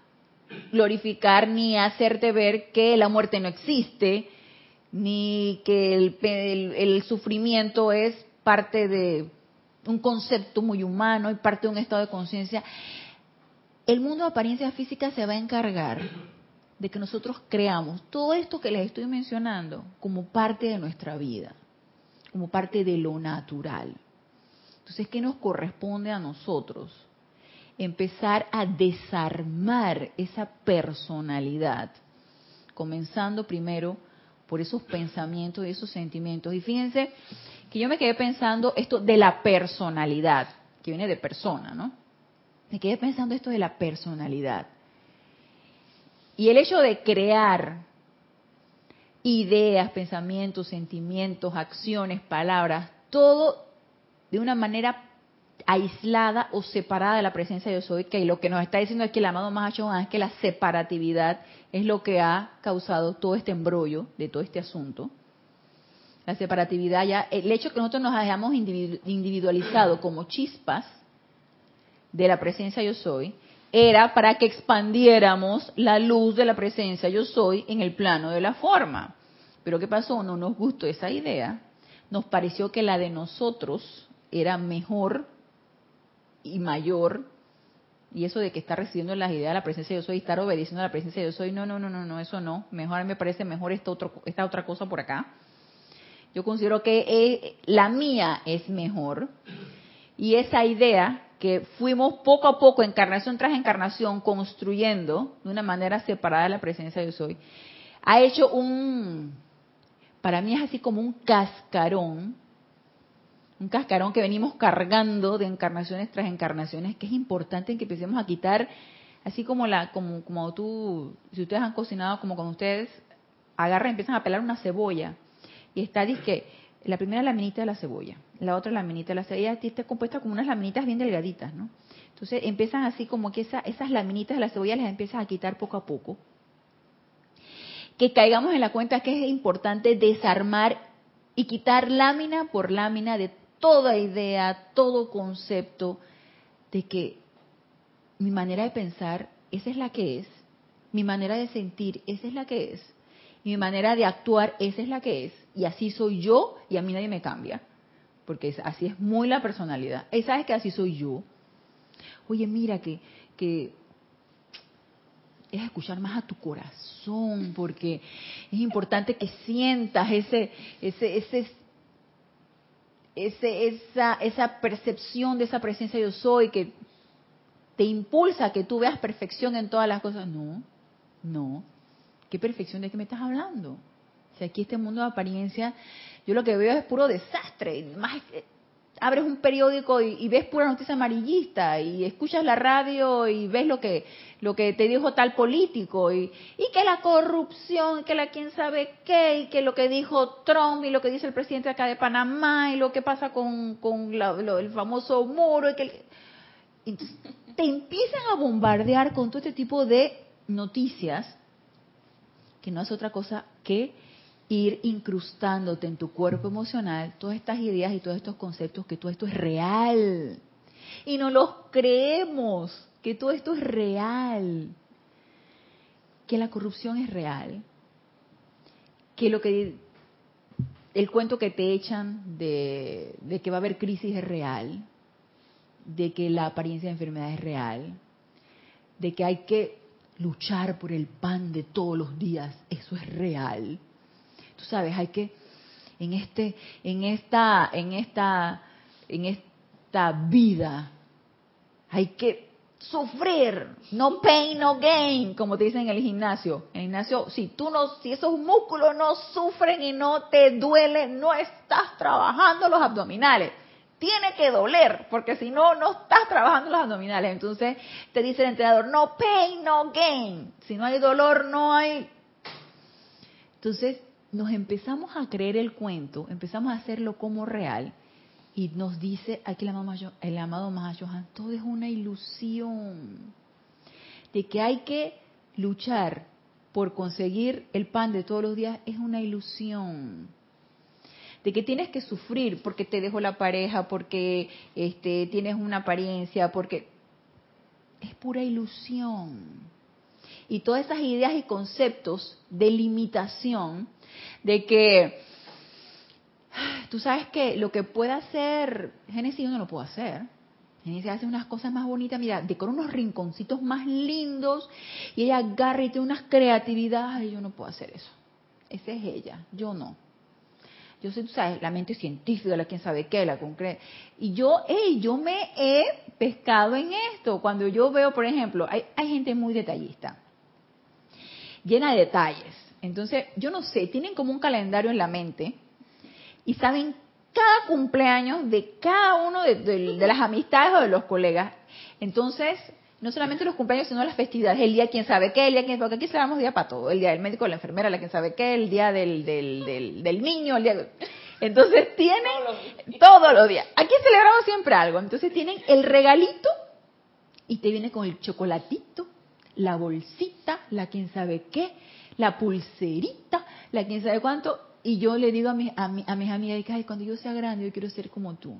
glorificar ni hacerte ver que la muerte no existe, ni que el, el sufrimiento es parte de un concepto muy humano y parte de un estado de conciencia. El mundo de apariencia física se va a encargar de que nosotros creamos todo esto que les estoy mencionando como parte de nuestra vida, como parte de lo natural. Entonces, ¿qué nos corresponde a nosotros? Empezar a desarmar esa personalidad, comenzando primero por esos pensamientos y esos sentimientos. Y fíjense que yo me quedé pensando esto de la personalidad, que viene de persona, ¿no? Me quedé pensando esto de la personalidad. Y el hecho de crear ideas, pensamientos, sentimientos, acciones, palabras, todo de una manera aislada o separada de la presencia de yo soy, que lo que nos está diciendo aquí el amado Mahachohan es que la separatividad es lo que ha causado todo este embrollo de todo este asunto. La separatividad ya, el hecho que nosotros nos hayamos individualizado como chispas de la presencia yo soy, era para que expandiéramos la luz de la presencia yo soy en el plano de la forma. Pero ¿qué pasó? No nos gustó esa idea. Nos pareció que la de nosotros era mejor y mayor. Y eso de que está recibiendo las ideas de la presencia yo soy y estar obedeciendo a la presencia yo soy, no, no, no, no, no, eso no. Mejor me parece mejor esta, otro, esta otra cosa por acá. Yo considero que eh, la mía es mejor. Y esa idea que fuimos poco a poco, encarnación tras encarnación, construyendo de una manera separada la presencia de soy, ha hecho un, para mí es así como un cascarón, un cascarón que venimos cargando de encarnaciones tras encarnaciones, que es importante que empecemos a quitar, así como la, como, como tú, si ustedes han cocinado, como cuando ustedes agarran empiezan a pelar una cebolla, y está, dice la primera laminita de la cebolla, la otra laminita de la cebolla, está compuesta como unas laminitas bien delgaditas, ¿no? Entonces empiezan así como que esas laminitas de la cebolla las empiezas a quitar poco a poco. Que caigamos en la cuenta que es importante desarmar y quitar lámina por lámina de toda idea, todo concepto, de que mi manera de pensar, esa es la que es, mi manera de sentir, esa es la que es, mi manera de actuar, esa es la que es. Y así soy yo y a mí nadie me cambia. Porque así es muy la personalidad. Y sabes que así soy yo. Oye, mira que, que es escuchar más a tu corazón, porque es importante que sientas ese, ese, ese, ese, esa, esa percepción de esa presencia yo soy que te impulsa a que tú veas perfección en todas las cosas. No, no. ¿Qué perfección de qué me estás hablando? Sea, aquí este mundo de apariencia, yo lo que veo es puro desastre. Más, eh, abres un periódico y, ves pura noticia amarillista y escuchas la radio y ves lo que lo que te dijo tal político y, y que la corrupción, que la quién sabe qué y que lo que dijo Trump y lo que dice el presidente acá de Panamá y lo que pasa con, con el famoso muro y que te empiezan a bombardear con todo este tipo de noticias que no es otra cosa que ir incrustándote en tu cuerpo emocional todas estas ideas y todos estos conceptos que todo esto es real. Y no los creemos, que todo esto es real. Que la corrupción es real. Que lo que el cuento que te echan de, de que va a haber crisis es real. De que la apariencia de enfermedad es real. De que hay que luchar por el pan de todos los días, eso es real. Tú sabes, hay que en este en esta en esta en esta vida hay que sufrir, no pain no gain, como te dicen en el gimnasio. En el gimnasio, si tú no si esos músculos no sufren y no te duele, no estás trabajando los abdominales tiene que doler, porque si no, no estás trabajando los abdominales. Entonces te dice el entrenador, no pain, no gain. Si no hay dolor, no hay... Entonces nos empezamos a creer el cuento, empezamos a hacerlo como real y nos dice aquí el amado, el amado Mahayohan, todo es una ilusión de que hay que luchar por conseguir el pan de todos los días es una ilusión de que tienes que sufrir porque te dejó la pareja, porque este, tienes una apariencia, porque es pura ilusión. Y todas esas ideas y conceptos de limitación, de que tú sabes que lo que puede hacer Génesis yo no lo puedo hacer. Génesis hace unas cosas más bonitas, mira, decora unos rinconcitos más lindos y ella agarra y tiene unas creatividades. yo no puedo hacer eso. Esa es ella, yo no. Yo sé, tú sabes, la mente científica, la quien sabe qué, la concreta. Y yo, hey, yo me he pescado en esto. Cuando yo veo, por ejemplo, hay, hay gente muy detallista, llena de detalles. Entonces, yo no sé, tienen como un calendario en la mente y saben cada cumpleaños de cada uno de, de las amistades o de los colegas. Entonces, no solamente los cumpleaños, sino las festividades, el día quién sabe qué, el día quién sabe qué, aquí celebramos día para todo, el día del médico, la enfermera, la quien sabe qué, el día del, del, del, niño, el día Entonces tienen todos los días. Aquí celebramos siempre algo. Entonces tienen el regalito y te viene con el chocolatito, la bolsita, la quien sabe qué, la pulserita, la quien sabe cuánto. Y yo le digo a, mis a, a mis amigas, Ay, cuando yo sea grande yo quiero ser como tú.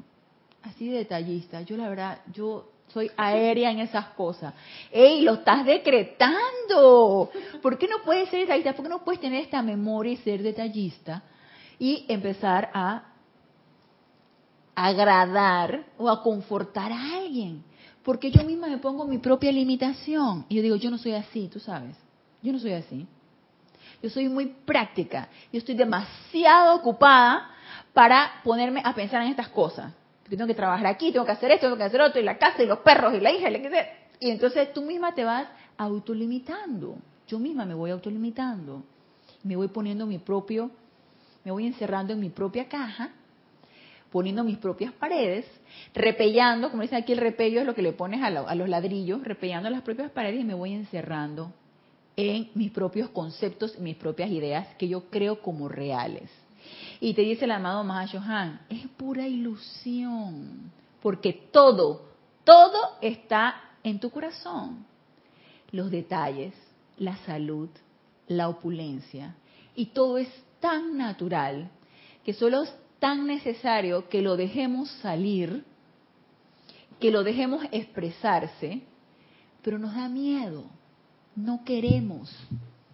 Así de detallista. Yo la verdad, yo soy aérea en esas cosas. ¡Ey, lo estás decretando! ¿Por qué no puedes ser detallista? ¿Por qué no puedes tener esta memoria y ser detallista? Y empezar a agradar o a confortar a alguien. Porque yo misma me pongo mi propia limitación. Y yo digo, yo no soy así, tú sabes. Yo no soy así. Yo soy muy práctica. Yo estoy demasiado ocupada para ponerme a pensar en estas cosas tengo que trabajar aquí, tengo que hacer esto, tengo que hacer otro, y la casa, y los perros, y la hija, y la Y entonces tú misma te vas autolimitando. Yo misma me voy autolimitando. Me voy poniendo mi propio, me voy encerrando en mi propia caja, poniendo mis propias paredes, repellando, como dicen aquí, el repello es lo que le pones a, a los ladrillos, repellando las propias paredes y me voy encerrando en mis propios conceptos, mis propias ideas que yo creo como reales. Y te dice el amado Mahashohan, es pura ilusión, porque todo, todo está en tu corazón. Los detalles, la salud, la opulencia, y todo es tan natural que solo es tan necesario que lo dejemos salir, que lo dejemos expresarse, pero nos da miedo, no queremos.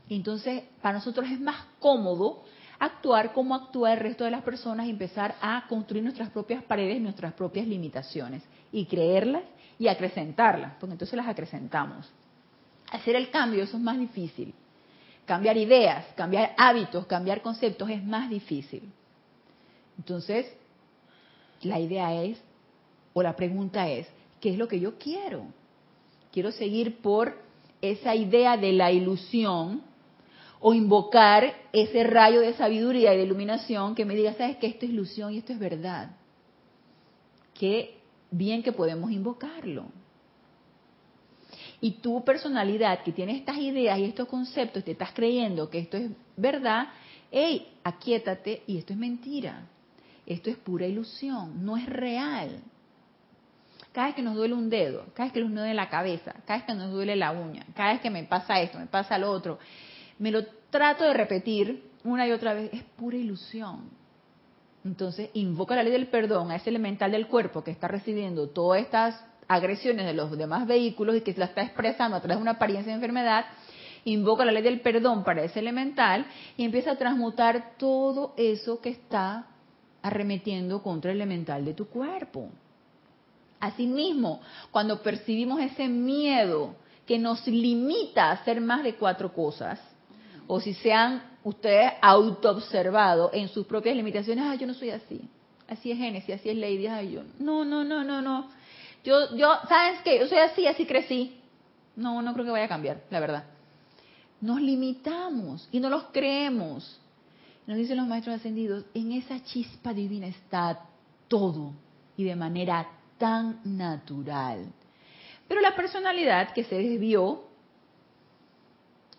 Entonces, para nosotros es más cómodo actuar como actúa el resto de las personas y empezar a construir nuestras propias paredes, nuestras propias limitaciones y creerlas y acrecentarlas, porque entonces las acrecentamos. Hacer el cambio, eso es más difícil. Cambiar ideas, cambiar hábitos, cambiar conceptos es más difícil. Entonces, la idea es, o la pregunta es, ¿qué es lo que yo quiero? Quiero seguir por esa idea de la ilusión o invocar ese rayo de sabiduría y de iluminación que me diga, sabes que esto es ilusión y esto es verdad. Qué bien que podemos invocarlo. Y tu personalidad que tiene estas ideas y estos conceptos, te estás creyendo que esto es verdad, hey, aquíétate y esto es mentira. Esto es pura ilusión, no es real. Cada vez que nos duele un dedo, cada vez que nos duele la cabeza, cada vez que nos duele la uña, cada vez que me pasa esto, me pasa lo otro, me lo trato de repetir una y otra vez, es pura ilusión. Entonces, invoca la ley del perdón a ese elemental del cuerpo que está recibiendo todas estas agresiones de los demás vehículos y que se la está expresando a través de una apariencia de enfermedad, invoca la ley del perdón para ese elemental y empieza a transmutar todo eso que está arremetiendo contra el elemental de tu cuerpo. Asimismo, cuando percibimos ese miedo que nos limita a hacer más de cuatro cosas, o si se han ustedes autoobservado en sus propias limitaciones, ah, yo no soy así, así es Génesis, así es Lady, ay, yo, no, no, no, no, no, yo, yo, ¿sabes qué? Yo soy así, así crecí. No, no creo que vaya a cambiar, la verdad. Nos limitamos y no los creemos. Nos dicen los maestros ascendidos, en esa chispa divina está todo y de manera tan natural. Pero la personalidad que se desvió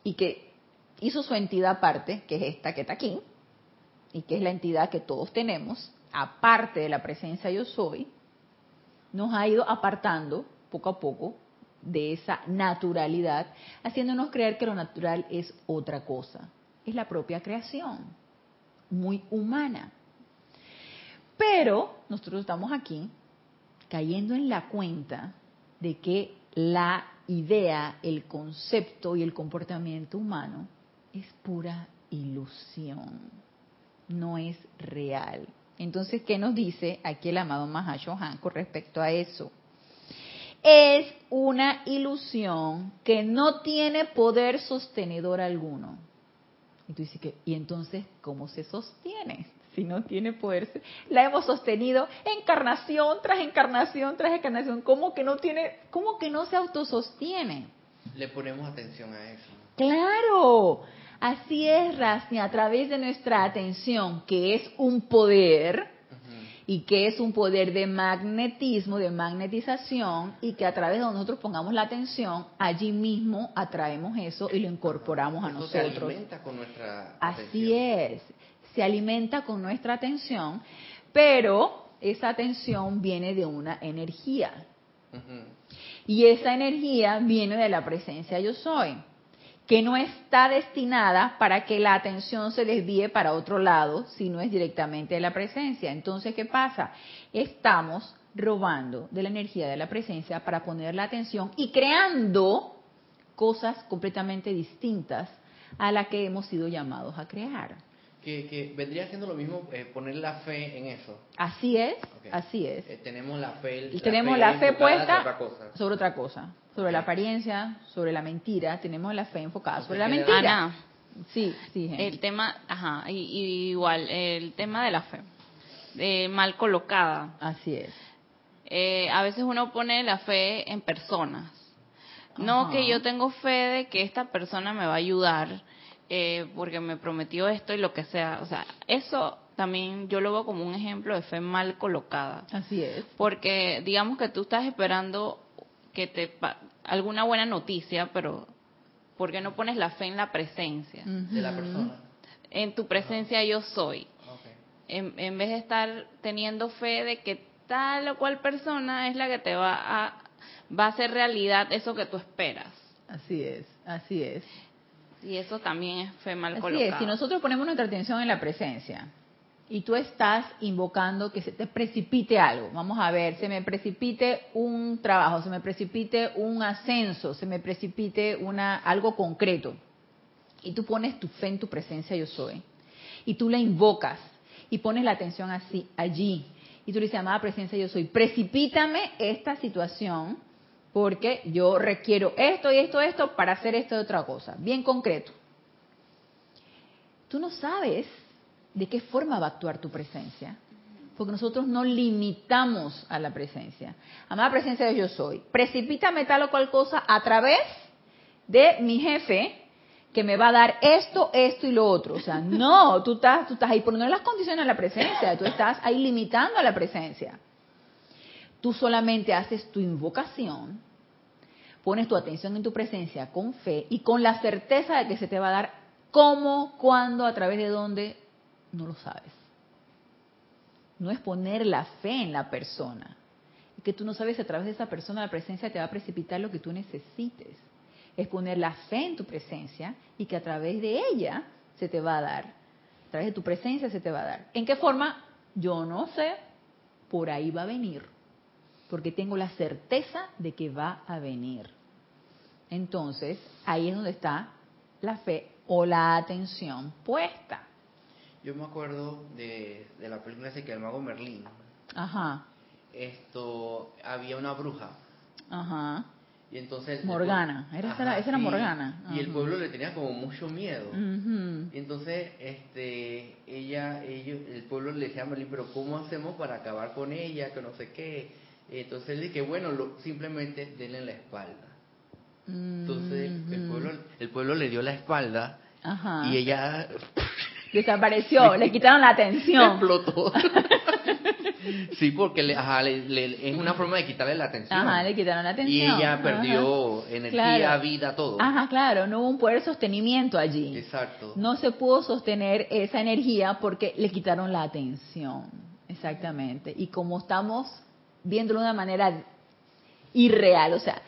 y que hizo su entidad aparte, que es esta que está aquí, y que es la entidad que todos tenemos, aparte de la presencia yo soy, nos ha ido apartando poco a poco de esa naturalidad, haciéndonos creer que lo natural es otra cosa, es la propia creación, muy humana. Pero nosotros estamos aquí cayendo en la cuenta de que la idea, el concepto y el comportamiento humano es pura ilusión, no es real. Entonces, ¿qué nos dice aquí el amado Mahashohan con respecto a eso? Es una ilusión que no tiene poder sostenedor alguno. Y tú dices que, ¿y entonces cómo se sostiene? Si no tiene poder, la hemos sostenido encarnación tras encarnación tras encarnación. ¿Cómo que no tiene, cómo que no se autosostiene? Le ponemos atención a eso. Claro, Así es, Rasni, a través de nuestra atención, que es un poder, y que es un poder de magnetismo, de magnetización, y que a través de nosotros pongamos la atención, allí mismo atraemos eso y lo incorporamos a nosotros. con nuestra Así es. se alimenta con nuestra atención, pero esa atención viene de una energía. Y esa energía viene de la presencia yo soy, que no está destinada para que la atención se desvíe para otro lado, sino es directamente de la presencia. Entonces, ¿qué pasa? Estamos robando de la energía de la presencia para poner la atención y creando cosas completamente distintas a la que hemos sido llamados a crear. Que, vendría siendo lo mismo eh, poner la fe en eso. Así es, así es. Eh, tenemos la fe, tenemos la fe, puesta sobre otra cosa, sobre la apariencia, sobre la mentira. Tenemos la fe enfocada sobre la mentira. Ana, sí, sí. El tema, ajá, y, igual el tema de la fe, eh, mal colocada. Así es. a veces uno pone la fe en personas. No que yo tengo fe de que esta persona me va a ayudar eh, porque me prometió esto y lo que sea. O sea, eso también yo lo veo como un ejemplo de fe mal colocada. Así es. Porque digamos que tú estás esperando que te alguna buena noticia, pero ¿por qué no pones la fe en la presencia de la persona? En tu presencia yo soy. En, en, vez de estar teniendo fe de que tal o cual persona es la que te va a va a hacer realidad eso que tú esperas. Así es, así es. Y eso también es fe mal Así Es. Si nosotros ponemos nuestra atención en la presencia y tú estás invocando que se te precipite algo, vamos a ver, se me precipite un trabajo, se me precipite un ascenso, se me precipite una algo concreto. Y tú pones tu fe en tu presencia yo soy. Y tú la invocas y pones la atención así allí. Y tú le dices, amada presencia yo soy, precipítame esta situación porque yo requiero esto y esto, esto para hacer esto y otra cosa, bien concreto. Tú no sabes de qué forma va a actuar tu presencia, porque nosotros no limitamos a la presencia. Amada presencia de yo soy, precipítame tal o cual cosa a través de mi jefe que me va a dar esto, esto y lo otro. O sea, no, tú estás, tú estás ahí poniendo las condiciones a la presencia, tú estás ahí limitando a la presencia. Tú solamente haces tu invocación, pones tu atención en tu presencia con fe y con la certeza de que se te va a dar cómo, cuándo, a través de dónde, no lo sabes. No es poner la fe en la persona. Y que tú no sabes a través de esa persona la presencia te va a precipitar lo que tú necesites. Es poner la fe en tu presencia y que a través de ella se te va a dar. A través de tu presencia se te va a dar. ¿En qué forma? Yo no sé. Por ahí va a venir porque tengo la certeza de que va a venir. Entonces, ahí es donde está la fe o la atención puesta. Yo me acuerdo de, la película que el mago Merlín. Ajá. Esto, había una bruja. Ajá. Y entonces Morgana, era, esa era Morgana. Y el pueblo le tenía como mucho miedo. Y entonces este ella ellos el pueblo le decía a Merlín, pero ¿cómo hacemos para acabar con ella? Que no sé qué. Entonces él dice, bueno, simplemente denle la espalda. Entonces el pueblo, el pueblo le dio la espalda y ella desapareció, le quitaron la atención. Explotó. sí, porque le, es una forma de quitarle la atención. Ajá, le quitaron la atención. Y ella perdió energía, vida, todo. Ajá, claro, no hubo un poder de sostenimiento allí. Exacto. No se pudo sostener esa energía porque le quitaron la atención. Exactamente. Y como estamos viéndolo de una manera irreal. O sea,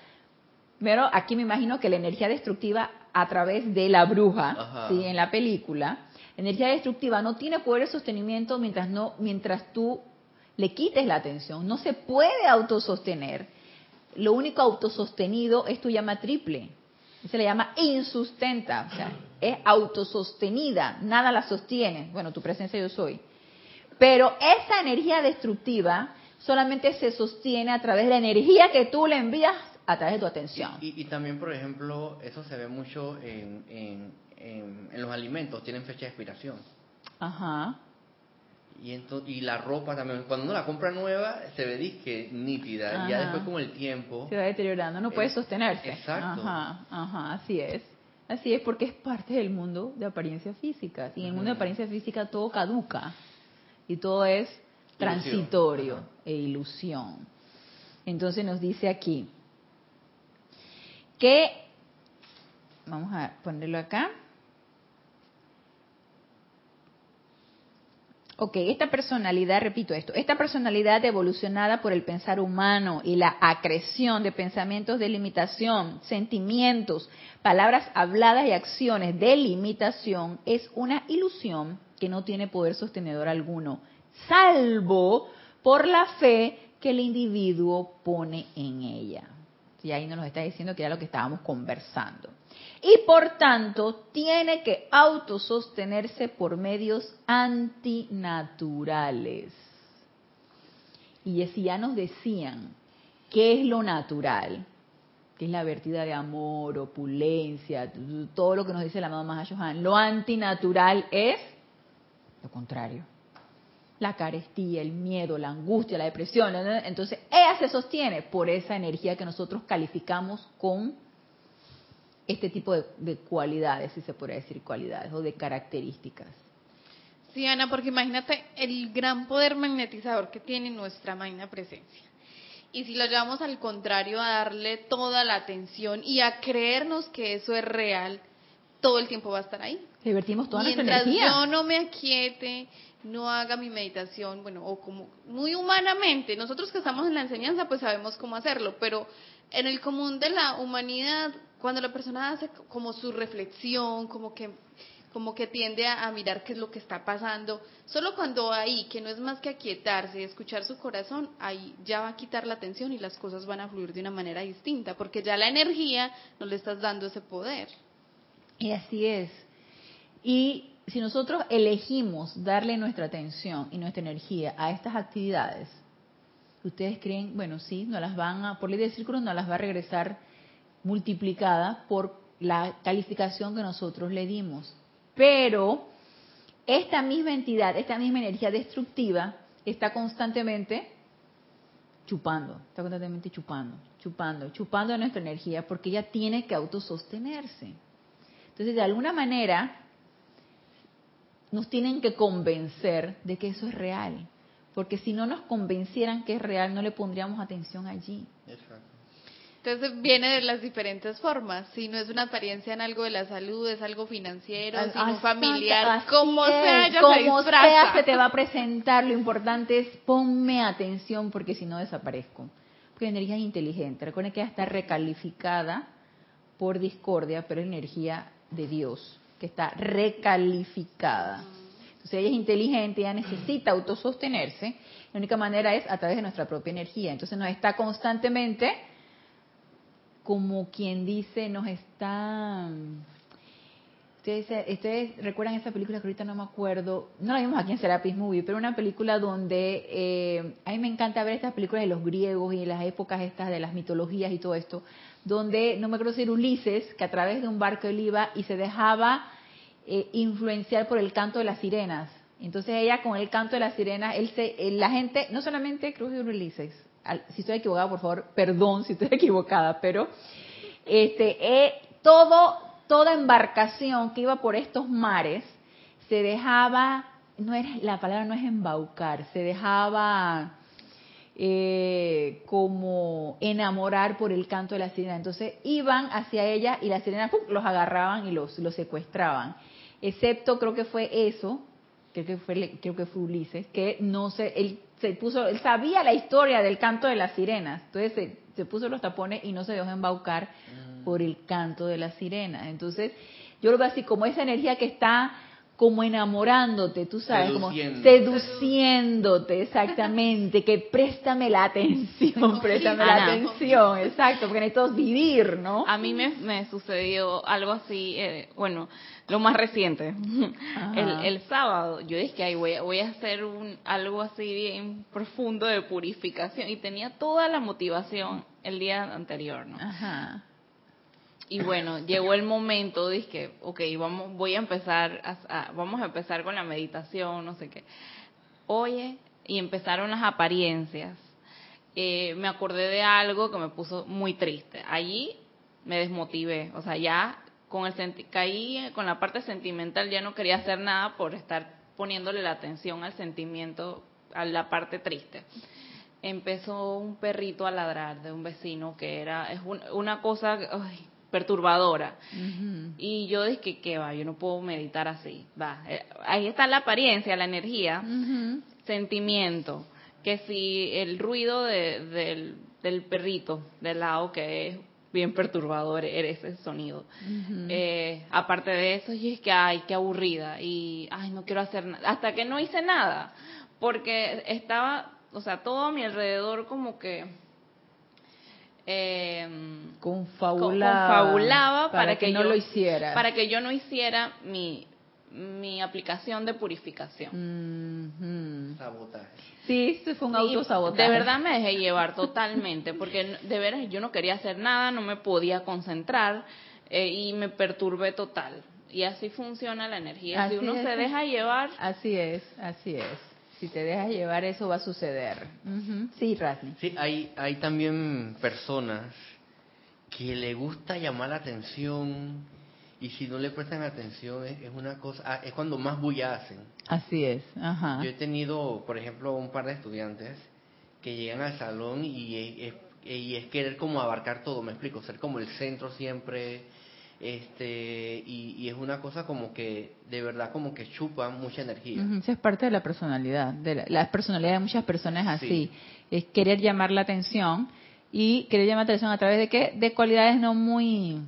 pero aquí me imagino que la energía destructiva a través de la bruja, ¿sí? en la película, energía destructiva no tiene poder de sostenimiento mientras, no, mientras tú le quites la atención. No se puede autosostener. Lo único autosostenido es tu llama triple. Se le llama insustenta, o sea, es autosostenida, nada la sostiene. Bueno, tu presencia yo soy. Pero esa energía destructiva solamente se sostiene a través de la energía que tú le envías a través de tu atención. Y, también, por ejemplo, eso se ve mucho en, en, los alimentos, tienen fecha de expiración. Ajá. Y, y la ropa también, cuando uno la compra nueva, se ve disque nítida, y ya después con el tiempo... Se va deteriorando, no puede sostenerse. Exacto. Ajá, ajá, así es. Así es porque es parte del mundo de apariencia física. Y en el mundo de apariencia física todo caduca. Y todo es transitorio e ilusión. Entonces nos dice aquí que, vamos a ponerlo acá, Ok, esta personalidad, repito esto, esta personalidad evolucionada por el pensar humano y la acreción de pensamientos de limitación, sentimientos, palabras habladas y acciones de limitación es una ilusión que no tiene poder sostenedor alguno, salvo por la fe que el individuo pone en ella. Y ahí nos está diciendo que era lo que estábamos conversando y por tanto tiene que autosostenerse por medios antinaturales. Y si ya nos decían qué es lo natural, que es la vertida de amor, opulencia, todo lo que nos dice la mamá Johan, lo antinatural es lo contrario. La carestía, el miedo, la angustia, la depresión. Entonces, ella se sostiene por esa energía que nosotros calificamos con este tipo de, cualidades, si se puede decir cualidades, o de características. Sí, Ana, porque imagínate el gran poder magnetizador que tiene nuestra magna presencia. Y si lo llevamos al contrario, a darle toda la atención y a creernos que eso es real, todo el tiempo va a estar ahí. Divertimos toda Mientras nuestra energía. yo no me aquiete, no haga mi meditación, bueno, o como muy humanamente, nosotros que estamos en la enseñanza pues sabemos cómo hacerlo, pero en el común de la humanidad cuando la persona hace como su reflexión, como que como que tiende a, mirar qué es lo que está pasando, solo cuando ahí, que no es más que aquietarse y escuchar su corazón, ahí ya va a quitar la atención y las cosas van a fluir de una manera distinta, porque ya la energía no le estás dando ese poder. Y así es. Y si nosotros elegimos darle nuestra atención y nuestra energía a estas actividades, ustedes creen, bueno, sí, no las van a, por ley del círculo, no las va a regresar multiplicada por la calificación que nosotros le dimos. Pero esta misma entidad, esta misma energía destructiva está constantemente chupando, está constantemente chupando, chupando, chupando nuestra energía porque ella tiene que autosostenerse. Entonces, de alguna manera, nos tienen que convencer de que eso es real, porque si no nos convencieran que es real, no le pondríamos atención allí. Exacto. Entonces viene de las diferentes formas. Si no es una apariencia en algo de la salud, es algo financiero, si no familiar, como sea, ya como se sea se te va a presentar. Lo importante es ponme atención porque si no desaparezco. Porque energía es inteligente. Recuerden que ella está recalificada por discordia, pero es energía de Dios, que está recalificada. Entonces ella es inteligente, ella necesita autosostenerse. La única manera es a través de nuestra propia energía. Entonces nos está constantemente como quien dice, nos está... Ustedes, recuerdan esa película que ahorita no me acuerdo, no la vimos aquí en Serapis Movie, pero una película donde eh, a mí me encanta ver estas películas de los griegos y de las épocas estas de las mitologías y todo esto, donde no me acuerdo si era Ulises, que a través de un barco él iba y se dejaba eh, influenciar por el canto de las sirenas. Entonces ella con el canto de las sirenas, él se, la gente, no solamente creo que era Ulises, si estoy equivocada, por favor, perdón si estoy equivocada, pero este, eh, todo, toda embarcación que iba por estos mares se dejaba, no es, la palabra no es embaucar, se dejaba eh, como enamorar por el canto de la sirena. Entonces iban hacia ella y las sirenas los agarraban y los, los secuestraban. Excepto creo que fue eso, creo que fue, creo que fue Ulises, que no se, él se puso, él sabía la historia del canto de las sirenas, entonces se, puso los tapones y no se dejó embaucar mm. por el canto de las sirenas. Entonces, yo lo veo así como esa energía que está como enamorándote, tú sabes, como seduciéndote, exactamente, que préstame la atención, préstame la atención, exacto, porque necesito vivir, ¿no? A mí me, sucedió algo así, eh, bueno, lo más reciente, el, sábado, yo dije, ay, voy, voy a hacer un, algo así bien profundo de purificación, y tenía toda la motivación el día anterior, ¿no? Ajá. Y bueno, llegó el momento, dije, ok, vamos, voy a empezar, a, vamos a empezar con la meditación, no sé qué. Oye, y empezaron las apariencias. Eh, me acordé de algo que me puso muy triste. Allí me desmotivé, o sea, ya con el caí con la parte sentimental, ya no quería hacer nada por estar poniéndole la atención al sentimiento, a la parte triste empezó un perrito a ladrar de un vecino que era es una cosa perturbadora. Y yo dije que va, yo no puedo meditar así. Va, eh, ahí está la apariencia, la energía, sentimiento, que si el ruido del, del perrito del lado que es bien perturbador era ese sonido. Eh, aparte de eso, y es que, ay, qué aburrida, y, ay, no quiero hacer nada, hasta que no hice nada, porque estaba, o sea, todo a mi alrededor como que... Eh, confabulaba, para, que, no yo, lo hiciera. Para que yo no hiciera mi, mi aplicación de purificación. Sabotaje. Sí, se fue un autosabotaje. De verdad me dejé llevar totalmente, porque de veras yo no quería hacer nada, no me podía concentrar eh, y me perturbé total. Y así funciona la energía. si uno se deja llevar. Así es, así es. Si te dejas llevar, eso va a suceder. Sí, Rasni. Sí, hay, hay también personas que le gusta llamar la atención y si no le prestan atención es, una cosa, ah, es cuando más bulla hacen. Así es, ajá. Yo he tenido, por ejemplo, un par de estudiantes que llegan al salón y es, y es querer como abarcar todo, me explico, ser como el centro siempre, este y, es una cosa como que de verdad como que chupa mucha energía. Eso es parte de la personalidad, de la, personalidad de muchas personas así, es querer llamar la atención y querer llamar la atención a través de qué, de cualidades no muy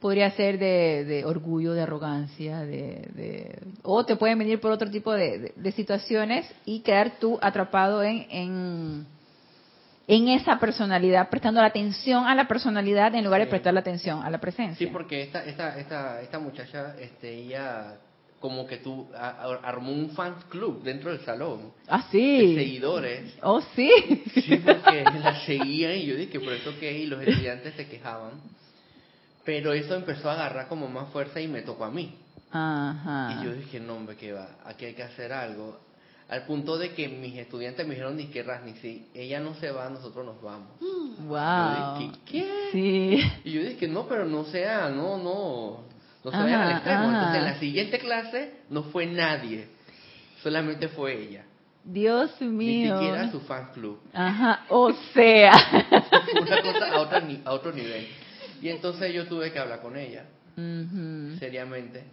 podría ser de, orgullo, de arrogancia, de, o te pueden venir por otro tipo de, situaciones y quedar tú atrapado en, en, en, esa personalidad, prestando la atención a la personalidad en lugar de prestar la atención a la presencia. Sí, porque esta, esta, esta, esta muchacha, este, ella como que tú armó un fan club dentro del salón. Ah, sí. De seguidores. Oh, sí. Sí, porque la seguían y yo dije, por eso que y los estudiantes se quejaban pero eso empezó a agarrar como más fuerza y me tocó a mí. Ajá. Y yo dije, no, hombre, que va, aquí hay que hacer algo. Al punto de que mis estudiantes me dijeron, ni que ni si ella no se va, nosotros nos vamos. Wow. Yo dije, ¿qué? Sí. Y yo dije, no, pero no sea, no, no, no se vayan al extremo. Entonces, en la siguiente clase no fue nadie, solamente fue ella. Dios mío. Ni siquiera su fan club. Ajá, o sea. Una cosa a otro, a otro nivel. Y entonces yo tuve que hablar con ella, seriamente.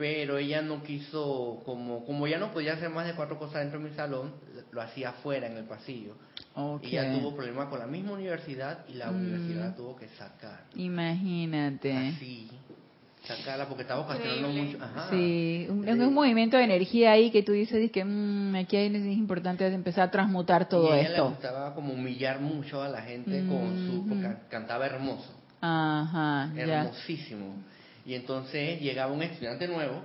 Pero ella no quiso, como, como ya no podía hacer más de cuatro cosas dentro de mi salón, lo hacía afuera, en el pasillo. Y ella tuvo problemas con la misma universidad y la universidad la tuvo que sacar. Imagínate. Así sacarla porque estaba ocasionando mucho. Sí, un, un movimiento de energía ahí que tú dices que mmm, aquí es importante empezar a transmutar todo y ella esto. le gustaba como humillar mucho a la gente con su porque cantaba hermoso. Ajá, hermosísimo. Y entonces llegaba un estudiante nuevo,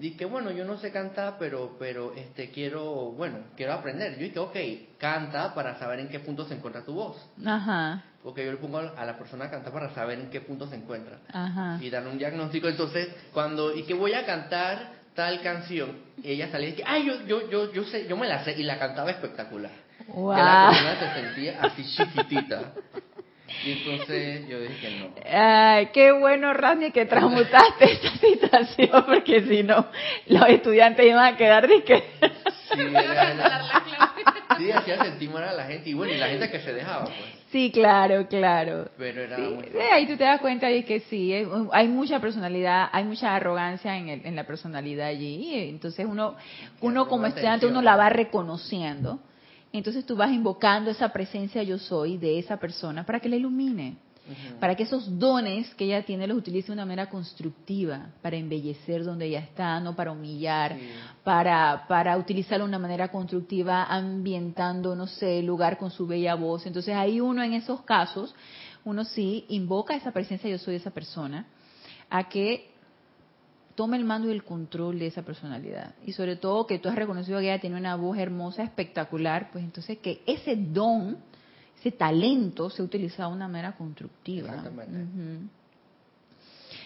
y que bueno, yo no sé cantar, pero pero este quiero, bueno, quiero aprender. Yo dije, ok, canta para saber en qué punto se encuentra tu voz. Ajá. Porque yo le pongo a la persona a cantar para saber en qué punto se encuentra. Ajá. Y darle un diagnóstico. Entonces, cuando, y que voy a cantar tal canción, ella salía y que, ay, yo, yo, yo, yo sé, yo me la sé, y la cantaba espectacular. Wow. Que la persona se sentía así chiquitita. Y entonces yo dije no. Ay, qué bueno, Randy, que transmutaste esta situación, porque si no, los estudiantes iban a quedar de que... Sí, era, sí, hacía sentir mal a la gente, y bueno, y la gente que se dejaba, pues. Sí, claro, claro. Pero era sí, ahí tú te das cuenta de que sí, hay mucha personalidad, hay mucha arrogancia en, el, en la personalidad allí. Entonces uno, uno como estudiante, uno la va reconociendo entonces tú vas invocando esa presencia yo soy de esa persona para que la ilumine, para que esos dones que ella tiene los utilice de una manera constructiva, para embellecer donde ella está, no para humillar, para, para utilizarlo de una manera constructiva, ambientando, no sé, el lugar con su bella voz. Entonces ahí uno en esos casos, uno sí invoca esa presencia yo soy de esa persona a que tome el mando y el control de esa personalidad. Y sobre todo que tú has reconocido que ella tiene una voz hermosa, espectacular, pues entonces que ese don, ese talento se utiliza de una manera constructiva.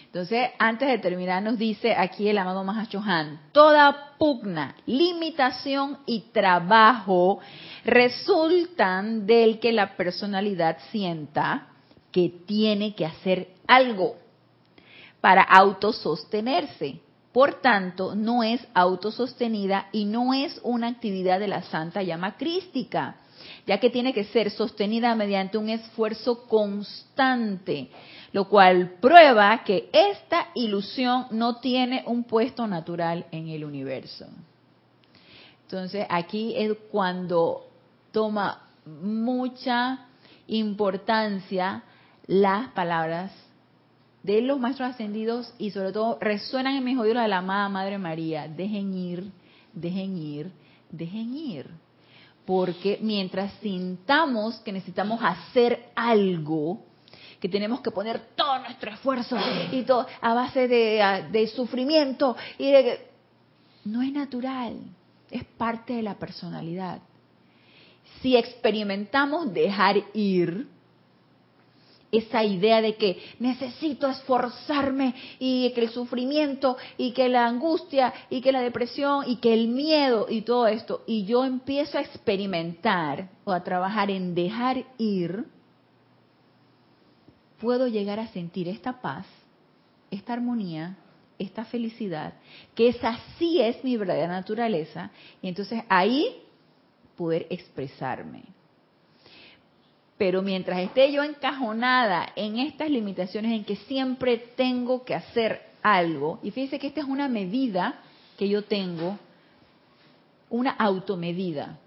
Entonces, antes de terminar, nos dice aquí el amado Mahachohan, toda pugna, limitación y trabajo resultan del que la personalidad sienta que tiene que hacer algo para autosostenerse. Por tanto, no es autosostenida y no es una actividad de la santa llama crística, ya que tiene que ser sostenida mediante un esfuerzo constante, lo cual prueba que esta ilusión no tiene un puesto natural en el universo. Entonces aquí es cuando toma mucha importancia las palabras de los maestros ascendidos y sobre todo resuenan en mis oídos de la amada Madre María. Dejen ir, dejen ir, dejen ir. Porque mientras sintamos que necesitamos hacer algo, que tenemos que poner todo nuestro esfuerzo y todo a base de, sufrimiento y de no es natural, es parte de la personalidad. Si experimentamos dejar ir esa idea de que necesito esforzarme y que el sufrimiento y que la angustia y que la depresión y que el miedo y todo esto y yo empiezo a experimentar o a trabajar en dejar ir puedo llegar a sentir esta paz, esta armonía, esta felicidad, que esa sí es mi verdadera naturaleza, y entonces ahí poder expresarme. Pero mientras esté yo encajonada en estas limitaciones en que siempre tengo que hacer algo, y fíjese que esta es una medida que yo tengo, una automedida.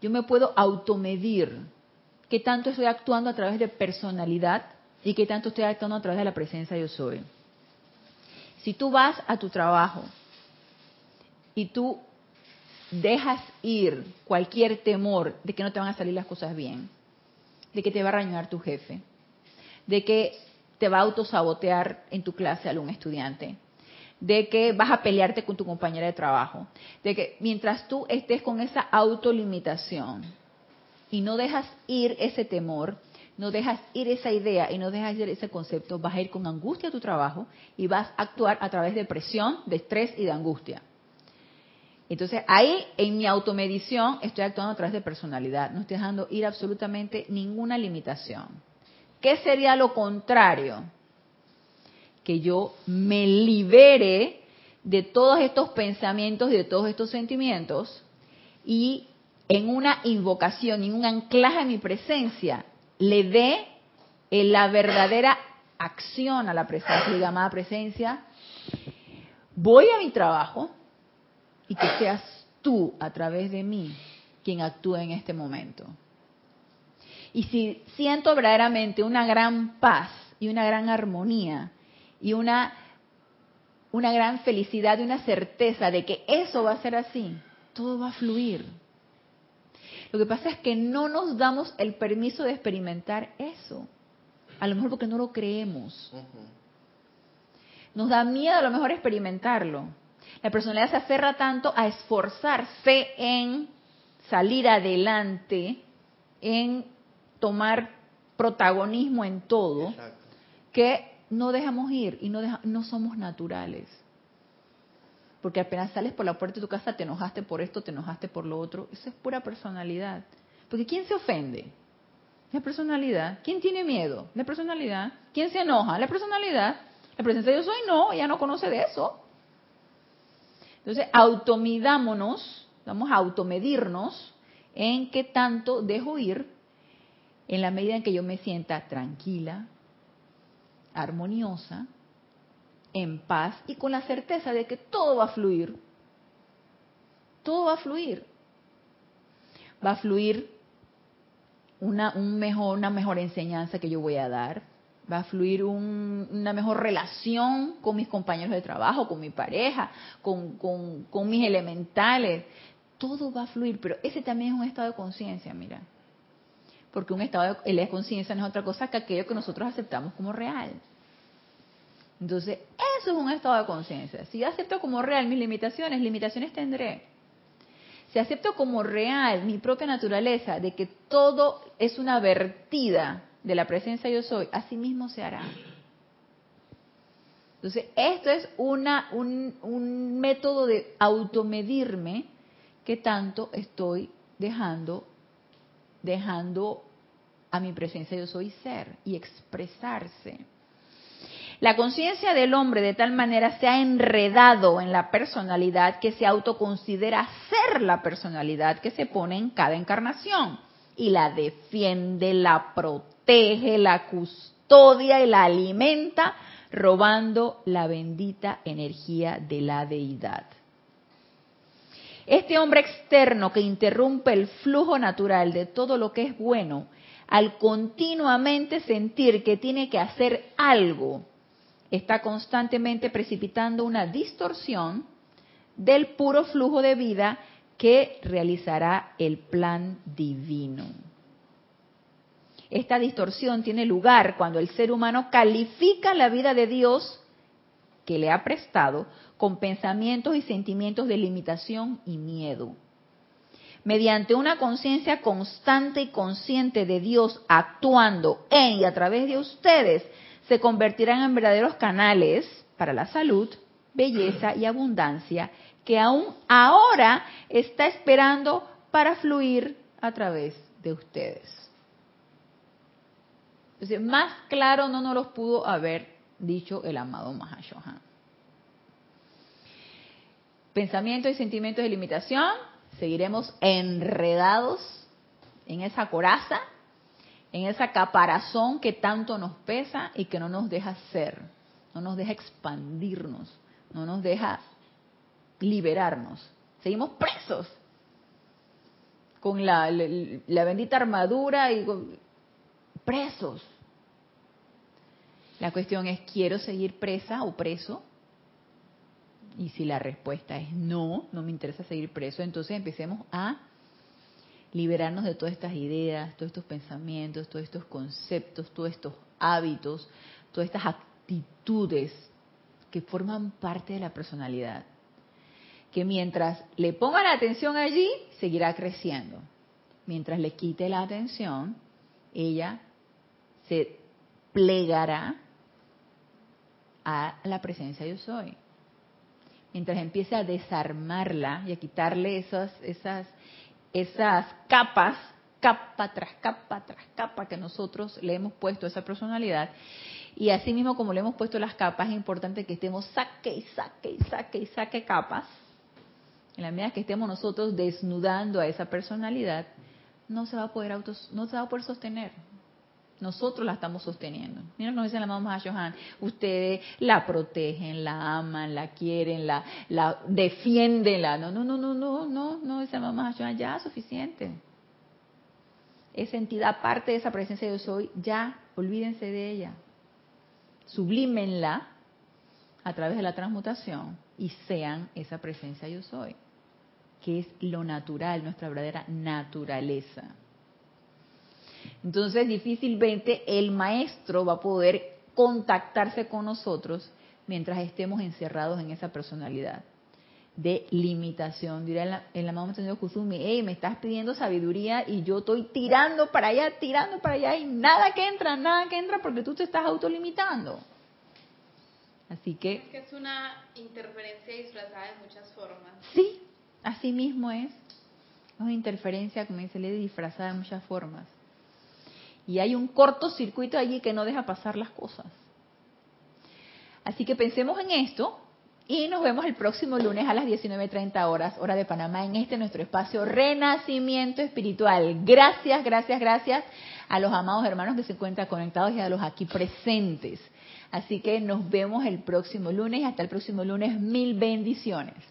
Yo me puedo automedir qué tanto estoy actuando a través de personalidad y qué tanto estoy actuando a través de la presencia yo soy. Si tú vas a tu trabajo y tú dejas ir cualquier temor de que no te van a salir las cosas bien, de que te va a arañar tu jefe, de que te va a autosabotear en tu clase algún estudiante, de que vas a pelearte con tu compañera de trabajo, de que mientras tú estés con esa autolimitación, y no dejas ir ese temor, no dejas ir esa idea y no dejas ir ese concepto, vas a ir con angustia a tu trabajo y vas a actuar a través de presión, de estrés y de angustia. Entonces ahí en mi automedición estoy actuando a través de personalidad, no estoy dejando ir absolutamente ninguna limitación. ¿Qué sería lo contrario? Que yo me libere de todos estos pensamientos y de todos estos sentimientos y en una invocación, en un anclaje en mi presencia, le dé la verdadera acción a la presencia, llamada presencia, voy a mi trabajo y que seas tú a través de mí quien actúe en este momento. Y si siento verdaderamente una gran paz y una gran armonía y una, una gran felicidad y una certeza de que eso va a ser así, todo va a fluir lo que pasa es que no nos damos el permiso de experimentar eso. A lo mejor porque no lo creemos. Nos da miedo a lo mejor experimentarlo. La personalidad se aferra tanto a esforzarse en salir adelante, en tomar protagonismo en todo, que no dejamos ir y no, no somos naturales. Porque apenas sales por la puerta de tu casa te enojaste por esto, te enojaste por lo otro. Eso es pura personalidad. Porque ¿quién se ofende? La personalidad. ¿Quién tiene miedo? La personalidad. ¿Quién se enoja? La personalidad. La presencia de yo soy no, ella no conoce de eso. Entonces, automidámonos, vamos a automedirnos en qué tanto dejo ir en la medida en que yo me sienta tranquila, armoniosa, en paz y con la certeza de que todo va a fluir. Todo va a fluir. Va a fluir una, un mejor, una mejor enseñanza que yo voy a dar. Va a fluir una mejor relación con mis compañeros de trabajo, con mi pareja, con, mis elementales. Todo va a fluir, pero ese también es un estado de conciencia, mira. Porque un estado de conciencia no es otra cosa que aquello que nosotros aceptamos como real. Entonces, eso es un estado de conciencia. Si acepto como real mis limitaciones, limitaciones tendré. Si acepto como real mi propia naturaleza de que todo es una vertida de la presencia yo soy, así mismo se hará. Entonces, esto es una, un, un método de automedirme que tanto estoy dejando, dejando a mi presencia yo soy ser y expresarse. La conciencia del hombre de tal manera se ha enredado en la personalidad que se autoconsidera ser la personalidad que se pone en cada encarnación y la defiende, la protege, la custodia custodia y la alimenta, robando la bendita energía de la deidad. Este hombre externo que interrumpe el flujo natural de todo lo que es bueno, al continuamente sentir que tiene que hacer algo, está constantemente precipitando una distorsión del puro flujo de vida que realizará el plan divino. Esta distorsión tiene lugar cuando el ser humano califica la vida de Dios que le ha prestado con pensamientos y sentimientos de limitación y miedo. Mediante una conciencia constante y consciente de Dios actuando en y a través de ustedes, se convertirán en verdaderos canales para la salud, belleza y abundancia que aún ahora está esperando para fluir a través de ustedes. Entonces, más claro no nos lo pudo haber dicho el amado Mahashohan. Pensamientos y sentimientos de limitación, seguiremos enredados en esa coraza, en esa caparazón que tanto nos pesa y que no nos deja ser, no nos deja expandirnos, no nos deja liberarnos. Seguimos presos con la, la, bendita armadura y presos. La cuestión es, ¿quiero seguir presa o preso? Y si la respuesta es no, no me interesa seguir preso, entonces empecemos a liberarnos de todas estas ideas, todos estos pensamientos, todos estos conceptos, todos estos hábitos, todas estas actitudes que forman parte de la personalidad. Que mientras le ponga la atención allí, seguirá creciendo. Mientras le quite la atención, ella se plegará a la presencia yo soy. Mientras empiece a desarmarla y a quitarle esas, esas, esas capas, capa tras capa tras capa que nosotros le hemos puesto a esa personalidad, y así mismo como le hemos puesto las capas, es importante que estemos saque y saque y saque y saque capas. En la medida que estemos nosotros desnudando a esa personalidad, no se va a poder autos, no se va a poder sostener. Nosotros la estamos sosteniendo. Mira nos dice la mamá Johan. Ustedes la protegen, la aman, la quieren, la, la defienden. La, no, no, no, no, no, no, no, dice la mamá Johan. Ya, suficiente. Esa entidad, parte de esa presencia yo soy, ya, olvídense de ella. Sublímenla a través de la transmutación y sean esa presencia yo soy, que es lo natural, nuestra verdadera naturaleza. Entonces difícilmente el maestro va a poder contactarse con nosotros mientras estemos encerrados en esa personalidad de limitación. Dirá el, el amado Señor Kusumi, hey, me estás pidiendo sabiduría y yo estoy tirando para allá, tirando para allá y nada que entra, nada que entra porque tú te estás autolimitando. Así que... Es que es una interferencia disfrazada de muchas formas. Sí, así mismo es. Es una interferencia, como dice disfrazada de muchas formas. Y hay un cortocircuito allí que no deja pasar las cosas. Así que pensemos en esto y nos vemos el próximo lunes a las 19.30 horas, hora de Panamá, en este nuestro espacio Renacimiento Espiritual. Gracias, gracias, gracias a los amados hermanos que se encuentran conectados y a los aquí presentes. Así que nos vemos el próximo lunes. Hasta el próximo lunes. Mil bendiciones.